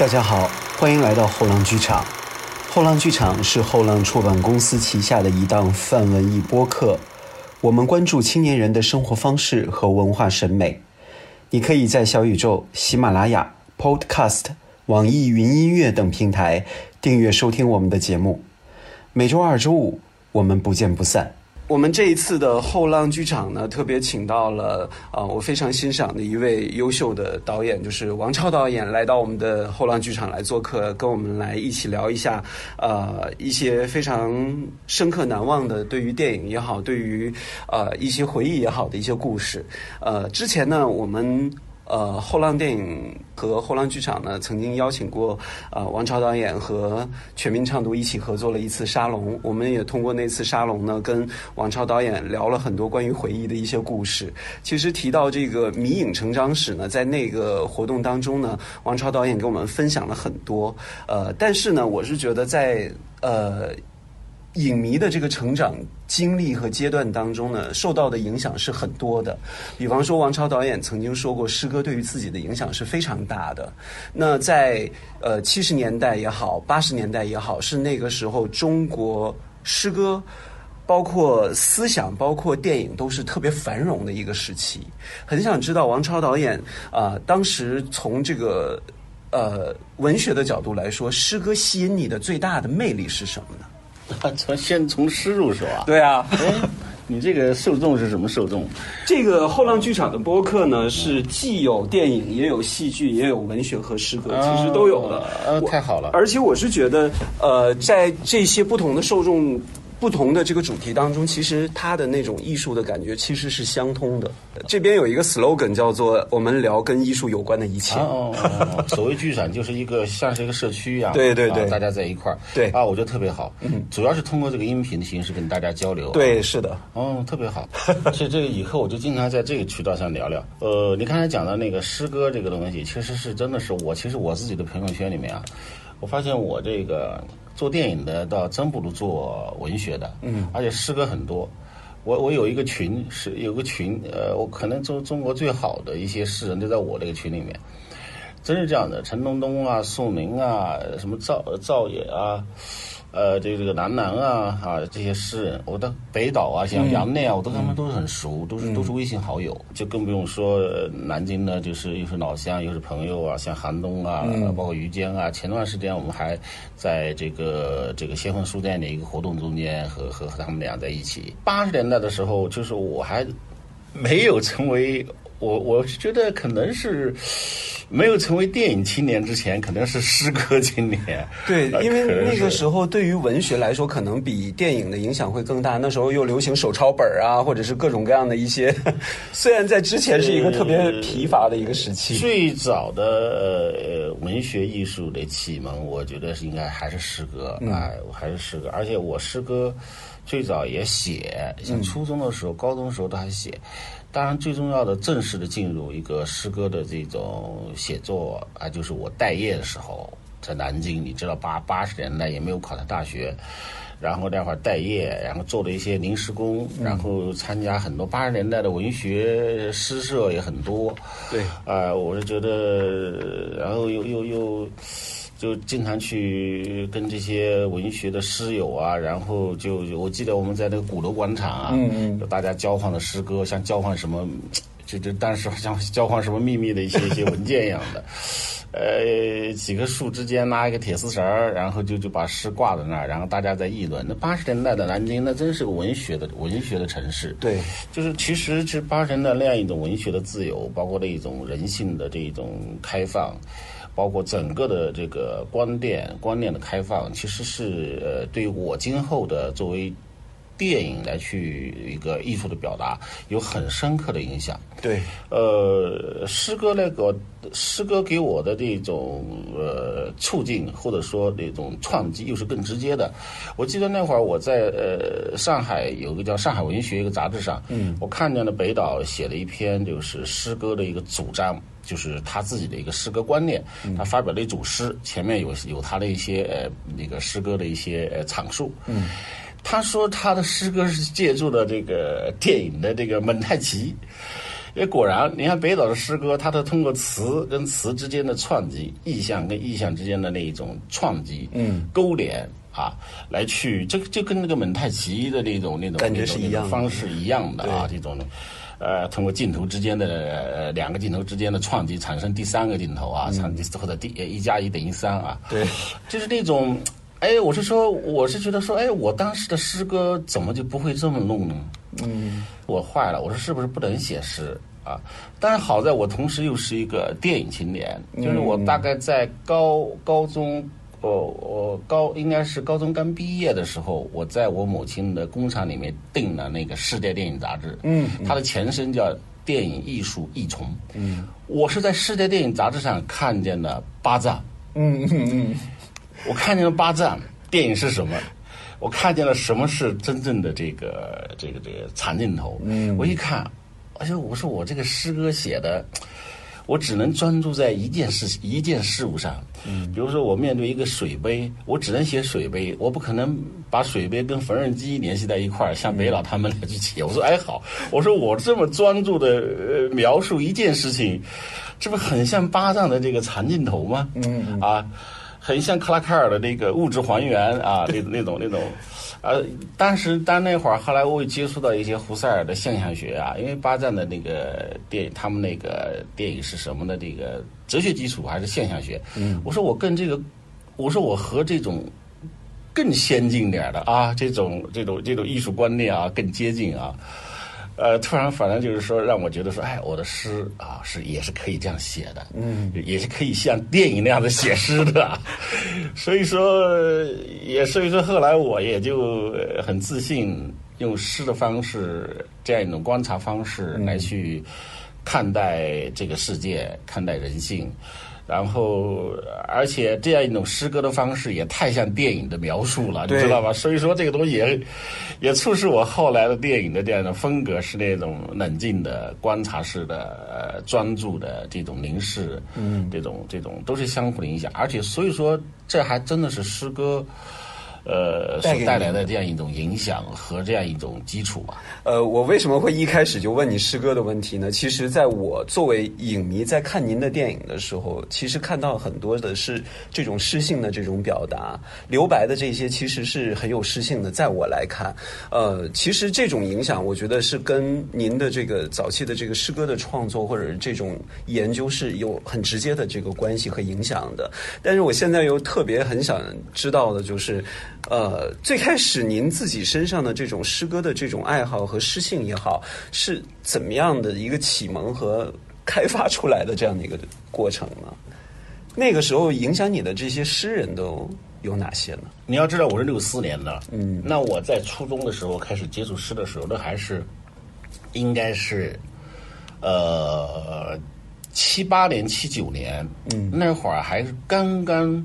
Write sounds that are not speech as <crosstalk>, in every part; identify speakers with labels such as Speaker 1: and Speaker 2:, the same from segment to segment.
Speaker 1: 大家好，欢迎来到后浪剧场。后浪剧场是后浪出版公司旗下的一档泛文艺播客，我们关注青年人的生活方式和文化审美。你可以在小宇宙、喜马拉雅、Podcast、网易云音乐等平台订阅收听我们的节目。每周二、周五，我们不见不散。我们这一次的后浪剧场呢，特别请到了啊、我非常欣赏的一位优秀的导演，就是王超导演，来到我们的后浪剧场来做客，跟我们来一起聊一下，呃，一些非常深刻难忘的，对于电影也好，对于呃一些回忆也好的一些故事。呃，之前呢，我们。呃，后浪电影和后浪剧场呢，曾经邀请过呃王朝导演和全民唱读一起合作了一次沙龙。我们也通过那次沙龙呢，跟王朝导演聊了很多关于回忆的一些故事。其实提到这个迷影成长史呢，在那个活动当中呢，王朝导演给我们分享了很多。呃，但是呢，我是觉得在呃。影迷的这个成长经历和阶段当中呢，受到的影响是很多的。比方说，王超导演曾经说过，诗歌对于自己的影响是非常大的。那在呃七十年代也好，八十年代也好，是那个时候中国诗歌。包括思想，包括电影，都是特别繁荣的一个时期。很想知道王超导演啊、当时从这个呃文学的角度来说，诗歌吸引你的最大的魅力是什么呢？<laughs>
Speaker 2: 从先从诗入手啊？
Speaker 1: 对啊，
Speaker 2: 哎，你这个受众是什么受众？
Speaker 1: 这个后浪剧场的播客呢，是既有电影，也有戏剧，也有文学和诗歌，其实都有的。
Speaker 2: 呃，
Speaker 1: 我
Speaker 2: 太好了。
Speaker 1: 而且我是觉得，呃，在这些不同的受众。不同的这个主题当中，其实它的那种艺术的感觉其实是相通的。这边有一个 slogan 叫做“我们聊跟艺术有关的一切”。
Speaker 2: 哦哦哦，<laughs> 所谓剧场就是一个像是一个社区一样，
Speaker 1: 对对对
Speaker 2: 啊大家在一块儿，
Speaker 1: 对
Speaker 2: 啊，我觉得特别好。嗯，主要是通过这个音频的形式跟大家交流。啊
Speaker 1: 对，是的，
Speaker 2: 哦，特别好。<laughs> 所以这个以后我就经常在这个渠道上聊聊。呃，你刚才讲的那个诗歌这个东西，其实是真的是我，其实我自己的朋友圈里面啊，我发现我这个做电影的倒真不如做文学的，嗯，而且诗歌很多。我我有一个群是有个群，呃，我可能中中国最好的一些诗人都在我这个群里面，真是这样的。陈东东啊，宋明啊，什么赵赵野啊，呃，这个这个南南啊啊这些诗人，我的北岛啊，像杨内啊，我都跟他们都是很熟，都是都是微信好友，就更不用说呃南京呢，就是又是老乡又是朋友啊，像韩东啊，包括于坚啊。前段时间我们还在这个这个先锋书店的一个活动中间和和和他们俩在一起。八十年代的时候，就是我还没有成为我，我是觉得可能是没有成为电影青年之前，可能是诗歌青年。<laughs>
Speaker 1: 对，
Speaker 2: 呃
Speaker 1: 因为那个时候对于文学来说，可能比电影的影响会更大。那时候又流行手抄本啊，或者是各种各样的一些，<laughs> 虽然在之前是一个特别疲乏的一个时期。
Speaker 2: 最早的呃文学艺术的启蒙，我觉得是应该还是诗歌，哎、我还是诗歌，而且我诗歌最早也写，像初中的时候、高中的时候都还写。当然，最重要的正式的进入一个诗歌的这种写作啊，就是我待业的时候，在南京，你知道八八十年代也没有考上大学，然后那会儿待业，然后做了一些临时工，然后参加很多八十年代的文学诗社也很多。
Speaker 1: 对，
Speaker 2: 啊、我是觉得，然后又又又就经常去跟这些文学的诗友啊，然后就我记得我们在那个鼓楼广场啊，嗯嗯，大家交换的诗歌，像交换什么，就就当时好像交换什么秘密的一些一些文件一样的。<laughs> 呃，几棵树之间拉一个铁丝绳儿，然后就就把诗挂在那儿，然后大家在议论。那八十年代的南京，那真是个文学的文学的城市。
Speaker 1: 对，
Speaker 2: 就是其实是八十年代那样一种文学的自由，包括那一种人性的这一种开放，包括整个的这个观点观念的开放，其实是呃对于我今后的作为电影来去一个艺术的表达有很深刻的影响。
Speaker 1: 对，
Speaker 2: 呃，诗歌那个诗歌给我的这种呃促进，或者说那种创击，又是更直接的。我记得那会儿我在呃上海有个叫《上海文学》一个杂志上，嗯，我看见了北岛写了一篇就是诗歌的一个主张。就是他自己的一个诗歌观念，他发表了一组诗，前面有有他的一些呃那个诗歌的一些呃阐述。嗯，他说他的诗歌是借助了这个电影的这个蒙太奇。也果然，你看北岛的诗歌，它都通过词跟词之间的串击，意象跟意象之间的那一种串击，嗯，勾连啊，来去，这就跟那个蒙太奇的那种那种
Speaker 1: 感觉是一样
Speaker 2: 方式一样的啊，这种。呃，通过镜头之间的呃两个镜头之间的创击，产生第三个镜头啊，产或者第一加一等于三啊，
Speaker 1: 对，
Speaker 2: 就是那种，哎，我是说，我是觉得说，哎，我当时的诗歌怎么就不会这么弄呢？嗯，我坏了，我说是不是不能写诗啊？但是好在我同时又是一个电影青年，就是我大概在高高中。我我高应该是高中刚毕业的时候，我在我母亲的工厂里面订了那个世界电影杂志，嗯，它的前身叫电影艺术一重，嗯，我是在世界电影杂志上看见了巴赞，嗯嗯嗯，我看见了八藏电影是什么？我看见了什么是真正的这个这个这个长镜头？嗯，我一看，而且我说我这个诗歌写的。我只能专注在一件事一件事物上，嗯，比如说我面对一个水杯，我只能写水杯，我不可能把水杯跟缝纫机联系在一块儿，像北老他们来去写。我说哎好，我说我这么专注的呃描述一件事情，这不很像巴藏的这个长镜头吗？嗯啊，很像克拉克尔的那个物质还原啊，<laughs> 那那种那种。呃，当时但那会儿，后来我也接触到一些胡塞尔的现象学啊，因为巴赞的那个电影，他们那个电影是什么的？这个哲学基础还是现象学？嗯，我说我跟这个，我说我和这种更先进点的啊，这种这种这种艺术观念啊，更接近啊。呃，突然反正就是说，让我觉得说，哎，我的诗啊，是也是可以这样写的，嗯，也是可以像电影那样的写诗的，<laughs> 所以说，也所以说，后来我也就很自信，用诗的方式，这样一种观察方式来去看待这个世界，看待人性。然后，而且这样一种诗歌的方式也太像电影的描述了，你知道吧？所以说这个东西也也促使我后来的电影的这样的风格是那种冷静的、观察式的、专注的这种凝视，嗯，这种这种都是相互的影响。而且，所以说这还真的是诗歌。呃，所带来的这样一种影响和这样一种基础吧。
Speaker 1: 呃，我为什么会一开始就问你诗歌的问题呢？其实，在我作为影迷在看您的电影的时候，其实看到很多的是这种诗性的这种表达，留白的这些其实是很有诗性的。在我来看，呃，其实这种影响，我觉得是跟您的这个早期的这个诗歌的创作或者这种研究是有很直接的这个关系和影响的。但是我现在又特别很想知道的就是。呃，最开始您自己身上的这种诗歌的这种爱好和诗性也好，是怎么样的一个启蒙和开发出来的这样的一个过程呢？那个时候影响你的这些诗人都有哪些呢？
Speaker 2: 你要知道，我是六四年的，嗯，那我在初中的时候开始接触诗的时候，那还是应该是呃七八年、七九年，嗯，那会儿还是刚刚。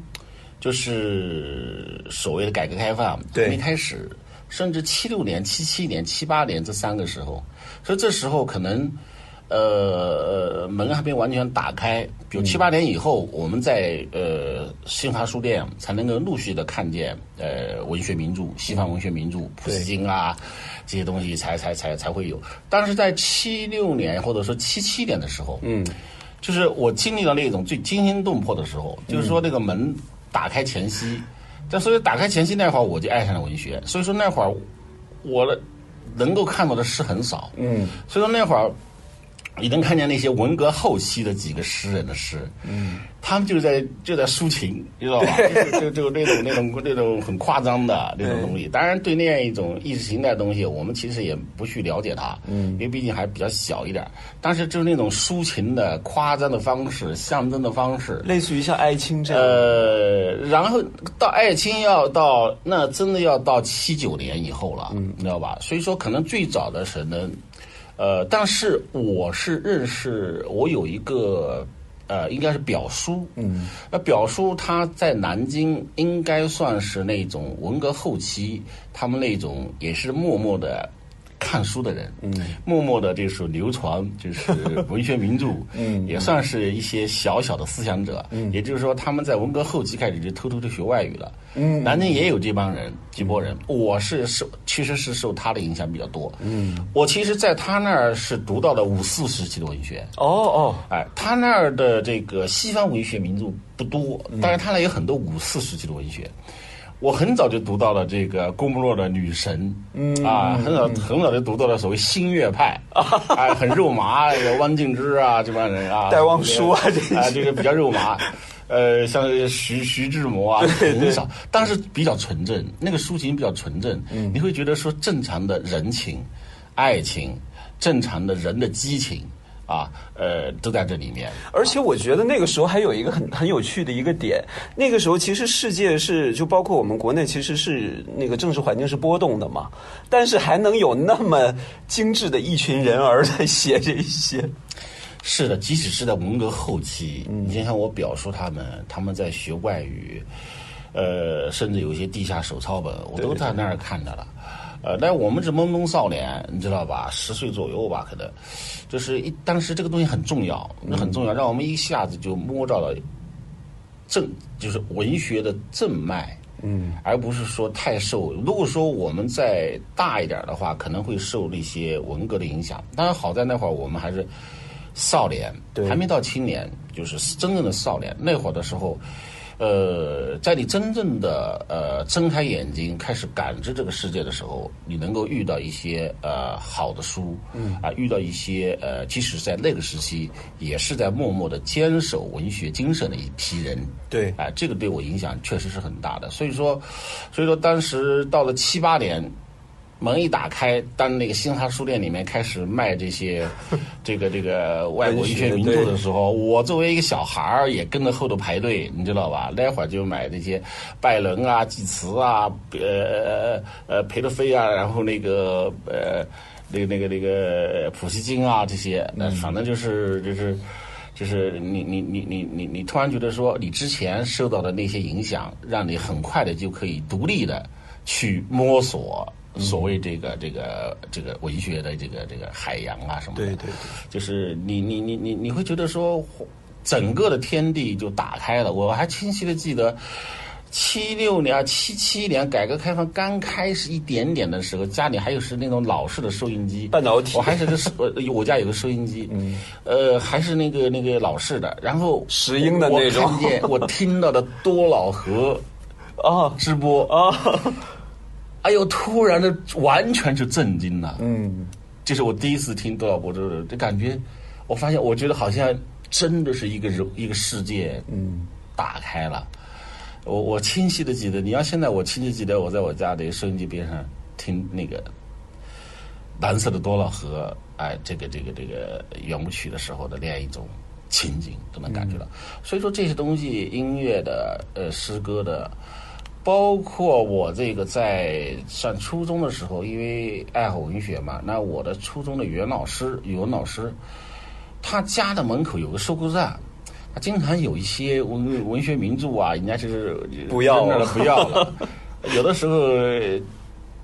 Speaker 2: 就是所谓的改革开放没开始，甚至七六年、七七年、七八年这三个时候，所以这时候可能呃门还没完全打开。比如七八年以后，我们在呃新华书店才能够陆续的看见呃文学名著、西方文学名著，普希金啊这些东西才才才才会有。但是在七六年或者说七七年的时候，嗯，就是我经历了那种最惊心动魄的时候，就是说那个门。打开前夕，但所以打开前夕那会儿，我就爱上了文学。所以说那会儿，我能够看到的诗很少。嗯，所以说那会儿。你能看见那些文革后期的几个诗人的诗，嗯，他们就在就在抒情，知道吧？就就那种那种那种很夸张的那种东西。当然，对那样一种意识形态的东西，我们其实也不去了解它，嗯，因为毕竟还比较小一点。但是就是那种抒情的、夸张的方式、象征的方式，
Speaker 1: 类似于像艾青这样。
Speaker 2: 呃，然后到艾青要到那真的要到七九年以后了，嗯，你知道吧？所以说，可能最早的是能。呃，但是我是认识，我有一个呃，应该是表叔，嗯，那表叔他在南京应该算是那种文革后期，他们那种也是默默的看。书的人，嗯，默默的就是流传，就是 <laughs> 文学名著，嗯，也算是一些小小的思想者，嗯，也就是说他们在文革后期开始就偷偷的学外语了，嗯，南京也有这帮人，几波人，我是受其实是受他的影响比较多，嗯，我其实在他那儿是读到了五四时期的文学，
Speaker 1: 哦哦，
Speaker 2: 哎，他那儿的这个西方文学名著不多，但是他那有很多五四时期的文学。我很早就读到了这个郭沫若的《女神》，嗯啊，很早很早就读到了所谓新月派，啊，<laughs> 很肉麻，有汪静之啊这帮人啊，
Speaker 1: 戴望舒啊这
Speaker 2: 啊这个比较肉麻，<laughs> 呃，像徐徐志摩啊很少，但是比较纯正，那个抒情比较纯正，你会觉得说正常的人情、爱情，正常的人的激情。啊，呃，都在这里面。
Speaker 1: 而且我觉得那个时候还有一个很很有趣的一个点，那个时候其实世界是就包括我们国内其实是那个政治环境是波动的嘛，但是还能有那么精致的一群人儿在写这些。
Speaker 2: 是的，即使是在文革后期，你想想我表叔他们，他们在学外语，呃，甚至有一些地下手抄本，我都在那儿看着了。呃，但我们是懵懂少年，你知道吧？十岁左右吧，可能，就是一当时这个东西很重要，那很重要，让我们一下子就摸着了正，就是文学的正脉，嗯，而不是说太受。如果说我们再大一点的话，可能会受那些文革的影响。当然，好在那会儿我们还是少年，还没到青年，就是真正的少年。那会儿的时候。呃，在你真正的呃睁开眼睛开始感知这个世界的时候，你能够遇到一些呃好的书，嗯啊，遇到一些呃，即使在那个时期，也是在默默的坚守文学精神的一批人，
Speaker 1: 对，
Speaker 2: 啊，这个对我影响确实是很大的。所以说，所以说当时到了七八年。门一打开，当那个新华书店里面开始卖这些，<laughs> 这个这个外国一些名著的时候，我作为一个小孩儿也跟着后头排队，你知道吧？那会儿就买这些拜伦啊、济慈啊、呃呃裴德菲啊，然后那个呃那个那个那个普希金啊这些，那反正就是就是就是你你你你你你突然觉得说，你之前受到的那些影响，让你很快的就可以独立的去摸索。所谓这个这个这个文学的这个这个海洋啊什么
Speaker 1: 的，对对对，
Speaker 2: 就是你你你你你会觉得说，整个的天地就打开了。我还清晰的记得，七六年、七七年改革开放刚开始一点点的时候，家里还有是那种老式的收音机，
Speaker 1: 半导体，
Speaker 2: 我还是个收，<laughs> 我家有个收音机，嗯，呃，还是那个那个老式的，然后
Speaker 1: 石英的那种，
Speaker 2: 我看见我听到的多瑙河啊 <laughs> 直播。啊。哎呦！突然的，完全就震惊了。嗯，这是我第一次听多少波这这感觉，我发现，我觉得好像真的是一个人一个世界，嗯，打开了。我我清晰的记得，你要现在我清晰记得，我在我家的收音机边上听那个蓝色的多瑙河，哎，这个这个这个圆舞曲的时候的那样一种情景，都能感觉到。所以说这些东西，音乐的，呃，诗歌的。包括我这个在上初中的时候，因为爱好文学嘛，那我的初中的语文老师，语文老师，他家的门口有个收购站，他经常有一些文文学名著啊，人家就是
Speaker 1: 不要
Speaker 2: 了，不要了。有的时候，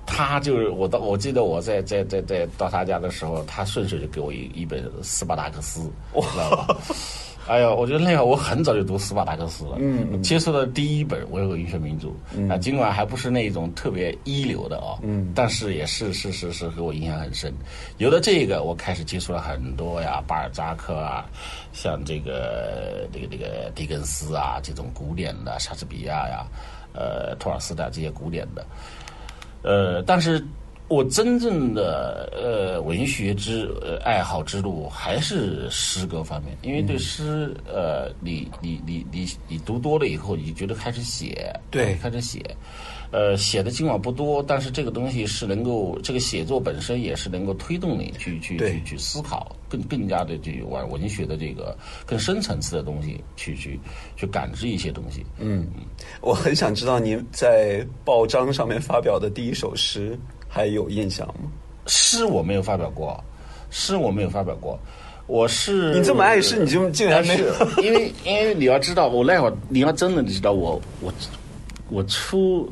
Speaker 2: 他就是我到，我记得我在在在在到他家的时候，他顺手就给我一一本斯巴达克斯，知道吧？哎呀，我觉得那个我很早就读斯巴达克斯了，嗯，接触的第一本文学名著，啊，尽管还不是那种特别一流的哦，嗯，但是也是是是是给我影响很深。有了这个，我开始接触了很多呀，巴尔扎克啊，像这个这个这个狄更斯啊，这种古典的莎士比亚呀，呃，托尔斯泰这些古典的，呃，但是。我真正的呃文学之呃爱好之路还是诗歌方面，因为对诗呃你你你你你读多了以后，你觉得开始写，
Speaker 1: 对，
Speaker 2: 开始写，呃写的尽管不多，但是这个东西是能够这个写作本身也是能够推动你去去去去思考，更更加的去玩文学的这个更深层次的东西，去去去感知一些东西。
Speaker 1: 嗯，我很想知道您在报章上面发表的第一首诗。还有印象吗？
Speaker 2: 诗我没有发表过，诗我没有发表过。我是
Speaker 1: 你这么爱诗，你就竟然没有？<laughs>
Speaker 2: 因为因为你要知道，我那会儿你要真的知道我我我初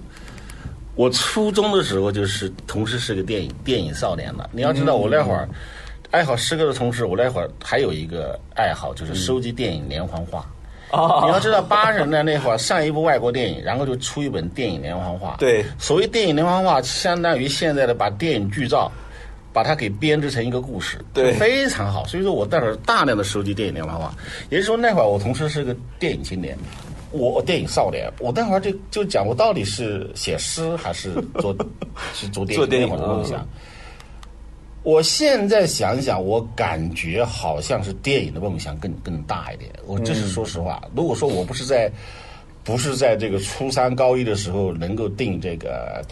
Speaker 2: 我初中的时候就是同时是个电影电影少年了。你要知道，我那会儿爱好诗歌的同时，我那会儿还有一个爱好就是收集电影连环画。
Speaker 1: 啊
Speaker 2: 你要知道，八十年代那会儿上一部外国电影，然后就出一本电影连环画。
Speaker 1: 对
Speaker 2: 所谓电影连环画，相当于现在的把电影剧照，把它给编织成一个故事，
Speaker 1: 对
Speaker 2: 非常好。所以说我那会儿大量的收集电影连环画，也就是说那会儿我同时是个电影青年。我我电影少年，我那会儿就就讲我到底是写诗还是做 <laughs> 是做电影
Speaker 1: 做电影
Speaker 2: 那会儿的梦想
Speaker 1: 啊。
Speaker 2: 我现在想想，我感觉好像是电影的梦想更更大一点。我这是说实话。如果说我不是在不是在这个初三高一的时候能够订这个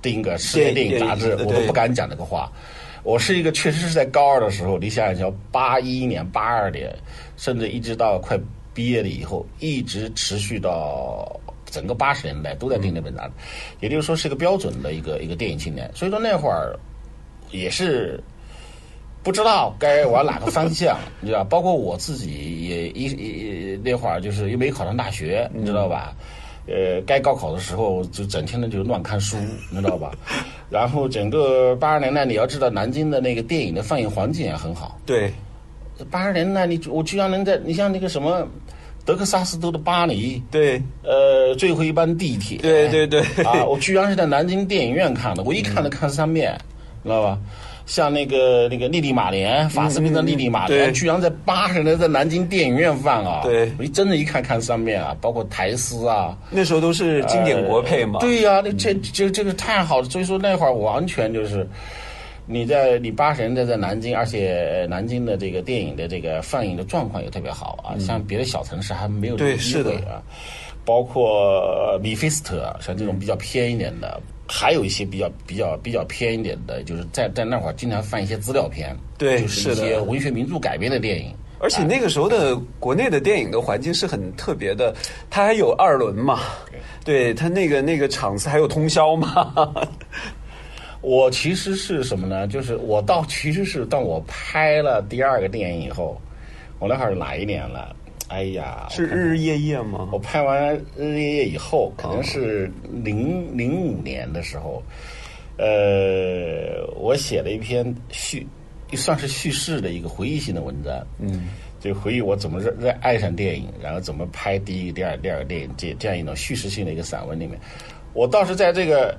Speaker 2: 订个世界电影杂志我都不敢讲这个话。我是一个确实是在高二的时候，你想想，八一年、八二年，甚至一直到快毕业了以后，一直持续到整个八十年代都在订那本杂志，也就是说是一个标准的一个一个电影青年。所以说那会儿也是不知道该往哪个方向，你知道，<laughs> 包括我自己也一一那会儿就是又没考上大学，你知道吧？呃，该高考的时候就整天的就乱看书，你知道吧？<laughs> 然后整个八十年代，你要知道南京的那个电影的放映环境也很好。
Speaker 1: 对，
Speaker 2: 八十年代你我居然能在你像那个什么德克萨斯州的巴黎，
Speaker 1: 对，
Speaker 2: 呃，最后一班地铁，
Speaker 1: 对对对
Speaker 2: 啊，我居然是在南京电影院看的，我一看就看三遍，知道吧？像那个那个莉莉马莲，法斯宾的莉莉马莲，
Speaker 1: 对
Speaker 2: 居然在八十年代在南京电影院放啊！
Speaker 1: 对
Speaker 2: 我一真的一看看上面啊，包括台诗啊，
Speaker 1: 那时候都是经典国配嘛。
Speaker 2: 呃对呀、那这这这个太好了，所以说那会儿完全就是。你在你八十年代在南京，而且南京的这个电影的这个放映的状况也特别好啊，像别的小城市还没有这个机
Speaker 1: 对是的
Speaker 2: 会啊。包括呃米菲斯特啊，像这种比较偏一点的，还有一些比较比较比较偏一点的，就是在在那会儿经常放一些资料片，
Speaker 1: 对
Speaker 2: 就是一些文学名著改编的电影。
Speaker 1: 而且那个时候的国内的电影的环境是很特别的，它还有二轮嘛，对它那个那个场次还有通宵嘛，<laughs>
Speaker 2: 我其实是什么呢？就是我到其实是当我拍了第二个电影以后，我那会儿哪一年了？哎呀，
Speaker 1: 是日日夜夜吗
Speaker 2: 我？拍完《日日夜夜》以后，可能是零零五年的时候，呃，我写了一篇叙，算是叙事的一个回忆性的文章。嗯，就回忆我怎么热热爱上电影，然后怎么拍第一个、第二、第二个电影，这这样一种叙事性的一个散文里面，我倒是在这个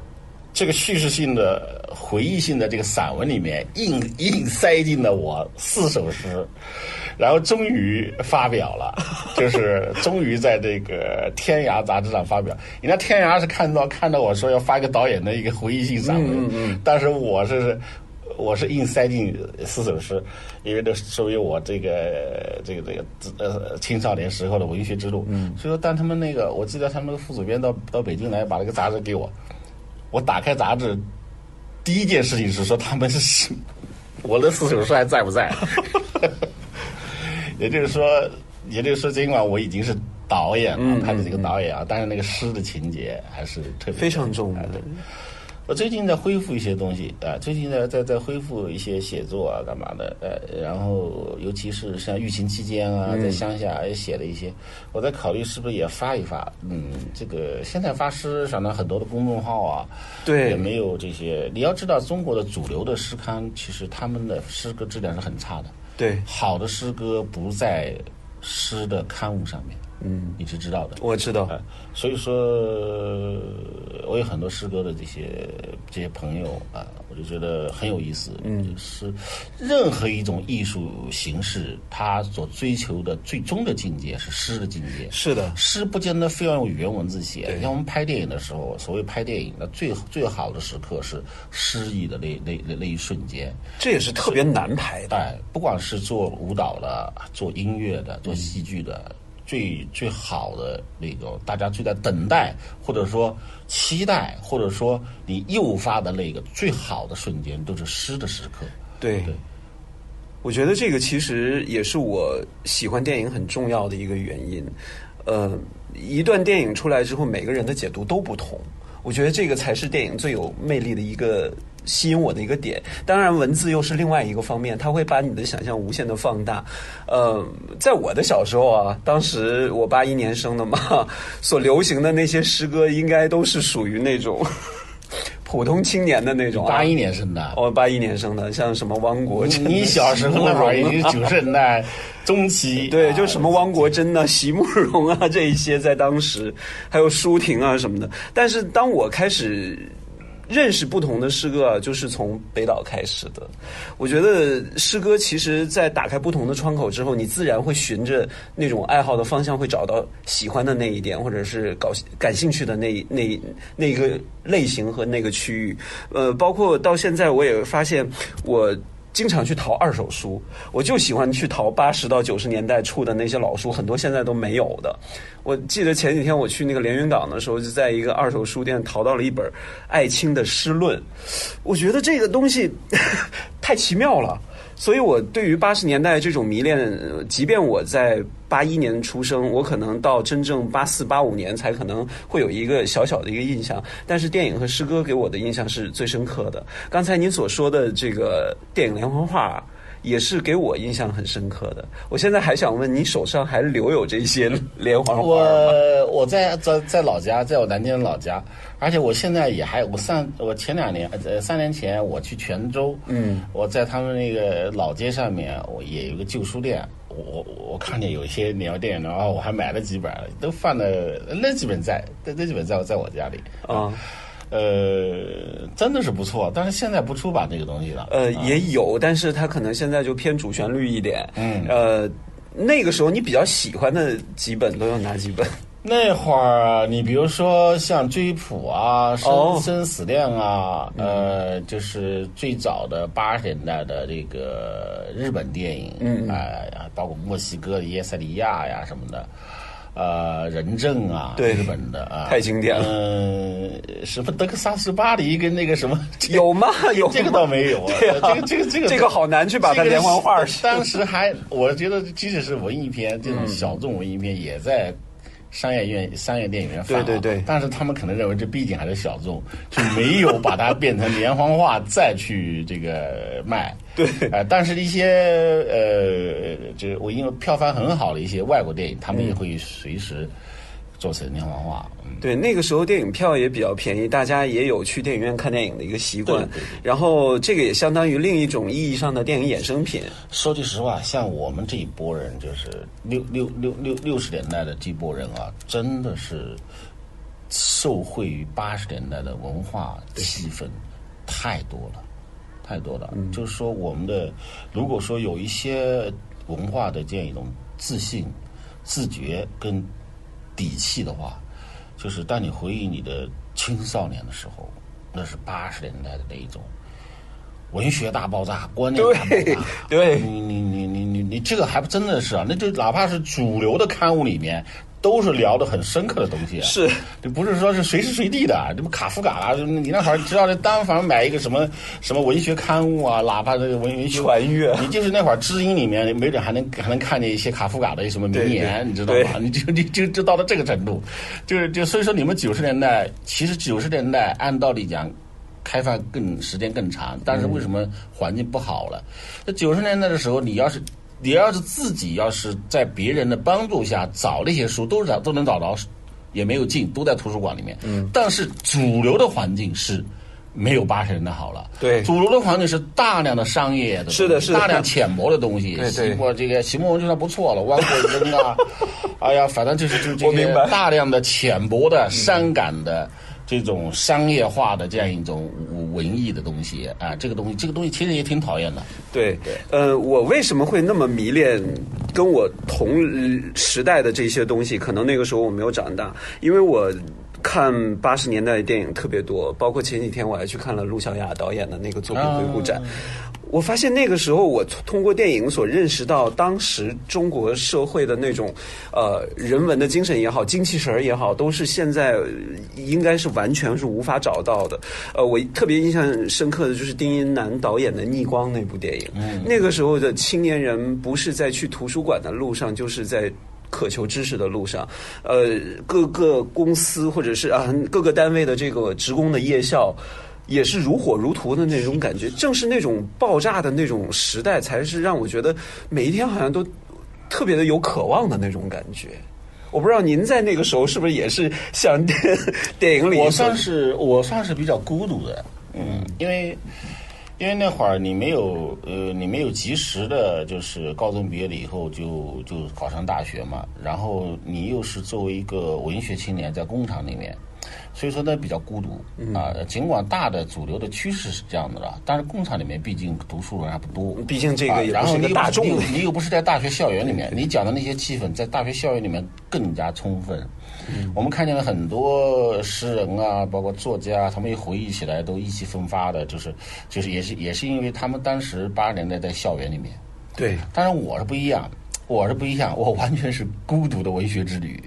Speaker 2: 这个叙事性的、回忆性的这个散文里面，硬硬塞进了我四首诗。然后终于发表了，<laughs> 就是终于在这个《天涯》杂志上发表。人家《天涯》是看到看到我说要发一个导演的一个回忆性散文，嗯但是我是我是硬塞进四首诗，因为这属于我这个这个这个呃青少年时候的文学之路。嗯所以说，当他们那个我记得他们那个副主编到到北京来把那个杂志给我，我打开杂志，第一件事情是说他们是 <laughs> 我的四首诗还在不在？<laughs> 也就是说，也就是说，尽管我已经是导演了，拍的这个导演啊，但是那个诗的情节还是特别
Speaker 1: 非常重要的。
Speaker 2: 我最近在恢复一些东西啊，最近在在在恢复一些写作啊，干嘛的？呃，然后尤其是像疫情期间啊，在乡下也写了一些，我在考虑是不是也发一发。嗯，这个现在发诗，上呢很多的公众号啊，
Speaker 1: 对
Speaker 2: 也没有这些。你要知道，中国的主流的诗刊，其实他们的诗歌质量是很差的。
Speaker 1: 对，
Speaker 2: 好的诗歌不在诗的刊物上面，嗯，你是知道的。
Speaker 1: 我知道。
Speaker 2: 呃，所以说，我有很多诗歌的这些这些朋友啊，我就觉得很有意思。嗯，就是任何一种艺术形式，它所追求的最终的境界是诗的境界。
Speaker 1: 是的，
Speaker 2: 诗不见得非要用语言文字写。像我们拍电影的时候，所谓拍电影，那最最好的时刻是诗意的那那那那一瞬间。
Speaker 1: 这也是特别难排的。
Speaker 2: 哎，不管是做舞蹈的、做音乐的、做戏剧的，最最好的那个，大家最在等待，或者说期待，或者说你诱发的那个最好的瞬间，都是诗的时刻。
Speaker 1: 对，
Speaker 2: 对
Speaker 1: 我觉得这个其实也是我喜欢电影很重要的一个原因。呃，一段电影出来之后，每个人的解读都不同。我觉得这个才是电影最有魅力的一个吸引我的一个点。当然，文字又是另外一个方面，它会把你的想象无限的放大。呃，在我的小时候啊，当时我八一年生的嘛，<laughs> 所流行的那些诗歌，应该都是属于那种 <laughs> 普通青年的那种、啊。
Speaker 2: 八一年生的，
Speaker 1: 我，八一年生的，像什么汪国真、
Speaker 2: 你小时候那会儿已经九十年代中期，<laughs>
Speaker 1: 对，
Speaker 2: 啊
Speaker 1: 就什么汪国真啊、席慕容啊这一些，在当时还有舒婷啊什么的。但是当我开始认识不同的诗歌啊，就是从北岛开始的。我觉得诗歌其实，在打开不同的窗口之后，你自然会循着那种爱好的方向，会找到喜欢的那一点，或者是搞感兴趣的那那那个类型和那个区域。呃，包括到现在，我也发现我。经常去淘二手书，我就喜欢去淘八十到九十年代出的那些老书，很多现在都没有的。我记得前几天我去那个连云港的时候，就在一个二手书店淘到了一本艾青的诗论，我觉得这个东西 <laughs> 太奇妙了。所以，我对于八十年代这种迷恋，即便我在八一年出生，我可能到真正八四八五年才可能会有一个小小的一个印象。但是，电影和诗歌给我的印象是最深刻的。刚才您所说的这个电影连环画。也是给我印象很深刻的。我现在还想问，你手上还留有这些连环画吗？
Speaker 2: 我我在在在老家，在我南京老家，而且我现在也还我上我前两年呃三年前我去泉州，嗯，我在他们那个老街上面，我也有个旧书店，我我我看见有一些鸟电影，然后我还买了几本，都放的那几本在那那几本在我在我家里
Speaker 1: 啊。<laughs>
Speaker 2: 呃，真的是不错，但是现在不出版这个东西了。
Speaker 1: 呃，也有，但是它可能现在就偏主旋律一点。
Speaker 2: 嗯，
Speaker 1: 呃，那个时候你比较喜欢的几本都有哪几本？
Speaker 2: 那会儿，你比如说像追捕啊、生生死恋啊，呃，就是最早的八十年代的这个日本电影，
Speaker 1: 嗯
Speaker 2: 哎呀，包括墨西哥的耶塞利亚呀什么的。呃，人证啊，
Speaker 1: 对
Speaker 2: 日本的啊，
Speaker 1: 太经典了。
Speaker 2: 嗯、什么德克萨斯巴黎跟那个什么，
Speaker 1: 有吗？<laughs> 有
Speaker 2: 这个倒没有啊。
Speaker 1: 对啊，
Speaker 2: 这个这个这个
Speaker 1: 这个好难去把它连环画。
Speaker 2: 当时还，我觉得即使是文艺片，这种小众文艺片也在。商业院、商业电影院放，
Speaker 1: 对对对，
Speaker 2: 但是他们可能认为这毕竟还是小众，就没有把它变成连环画再去这个卖。<laughs>
Speaker 1: 对，
Speaker 2: 呃，但是一些呃，就是我因为票房很好的一些外国电影，他们也会随时做成连环画。嗯、
Speaker 1: 对，那个时候电影票也比较便宜，大家也有去电影院看电影的一个习惯。然后这个也相当于另一种意义上的电影衍生品。
Speaker 2: 说句实话，像我们这一波人，就是六六六六六十年代的这波人啊，真的是受惠于八十年代的文化气氛太多了，太多了。嗯、就是说，我们的如果说有一些文化的这样一种自信、自觉跟底气的话，就是当你回忆你的青少年的时候，那是八十年代的那一种。文学大爆炸，观念大爆炸，
Speaker 1: 对，
Speaker 2: 你你你你你你这个还不真的是啊？那就哪怕是主流的刊物里面，都是聊的很深刻的东西啊。
Speaker 1: 是，
Speaker 2: 这不是说是随时随地的，这不卡夫卡啦，你那会儿知道这单反买一个什么什么文学刊物啊，哪怕这个文文学
Speaker 1: 传阅，
Speaker 2: 你就是那会儿知音里面，没准还能还能看见一些卡夫卡的什么名言，你知道吗？你就你就就到了这个程度，就是就所以说你们九十年代，其实九十年代按道理讲。开放更时间更长，但是为什么环境不好了？那九十年代的时候，你要是你要是自己要是在别人的帮助下找那些书，都找都能找到，也没有进，都在图书馆里面。嗯。但是主流的环境是没有八十年代好了。
Speaker 1: 对。
Speaker 2: 主流的环境是大量的商业的，
Speaker 1: 是的，是的，
Speaker 2: 大量浅薄的东西。
Speaker 1: 对对。
Speaker 2: 我这个席慕容就算不错了，<laughs> 汪国真啊，哎呀，反正就是就这些大量的浅薄的、伤感的。这种商业化的这样一种文艺的东西啊，这个东西，这个东西其实也挺讨厌的。
Speaker 1: 对，呃，我为什么会那么迷恋跟我同时代的这些东西？可能那个时候我没有长大，因为我看八十年代的电影特别多，包括前几天我还去看了陆小雅导演的那个作品回顾展。我发现那个时候，我通过电影所认识到当时中国社会的那种，呃，人文的精神也好，精气神儿也好，都是现在应该是完全是无法找到的。呃，我特别印象深刻的就是丁一楠导演的《逆光》那部电影。
Speaker 2: 嗯，
Speaker 1: 那个时候的青年人不是在去图书馆的路上，就是在。渴求知识的路上，呃，各个公司或者是啊各个单位的这个职工的夜校。也是如火如荼的那种感觉，正是那种爆炸的那种时代，才是让我觉得每一天好像都特别的有渴望的那种感觉。我不知道您在那个时候是不是也是像电影里
Speaker 2: 我算是我算是比较孤独的，嗯，因为因为那会儿你没有呃，你没有及时的，就是高中毕业了以后就就考上大学嘛，然后你又是作为一个文学青年在工厂里面。所以说呢，比较孤独啊。尽管大的主流的趋势是这样的了，但是工厂里面毕竟读书人还不多。
Speaker 1: 毕竟这个也不是个大众。
Speaker 2: 你又不是在大学校园里面，你讲的那些气氛，在大学校园里面更加充分。我们看见了很多诗人啊，包括作家，他们一回忆起来都意气风发的，就是就是也是也是因为他们当时八十年代在校园里面。
Speaker 1: 对，
Speaker 2: 当然我是不一样，我是不一样，我完全是孤独的文学之旅。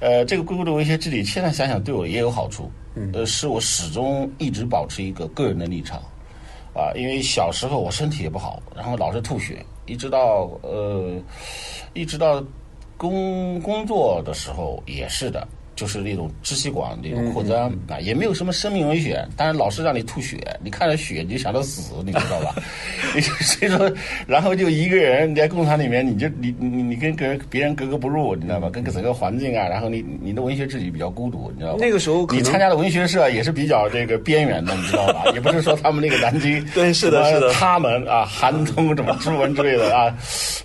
Speaker 2: 呃，这个硅谷的文学治理，现在想想对我也有好处。呃，是我始终一直保持一个个人的立场，啊，因为小时候我身体也不好，然后老是吐血，一直到呃，一直到工工作的时候也是的。就是那种支气管那种扩张啊，也没有什么生命危险，但是老是让你吐血，你看到血你就想到死，你知道吧？<laughs> 所以说，然后就一个人你在工厂里面，你就你你你跟跟别人格格不入，你知道吧？跟整个环境啊，然后你你的文学自己比较孤独，你知道吧？
Speaker 1: 那个时候
Speaker 2: 你参加的文学社也是比较这个边缘的，你知道吧？也不是说他们那个南京
Speaker 1: 对是的是的，
Speaker 2: 他们啊，韩通什么朱文之类的啊，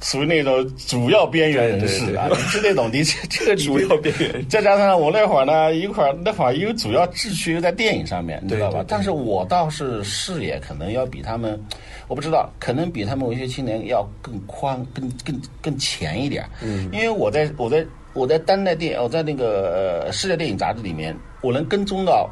Speaker 2: 属于那种主要边缘人士啊，你是那种你这这个
Speaker 1: 主要边缘，
Speaker 2: 再加上。我那会儿呢，一块儿那会儿因为主要志趣又在电影上面，你知道吧？但是我倒是视野可能要比他们，我不知道，可能比他们文学青年要更宽、更更更前一点。嗯，因为我在我在我在当代电，我在那个世界电影杂志里面，我能跟踪到。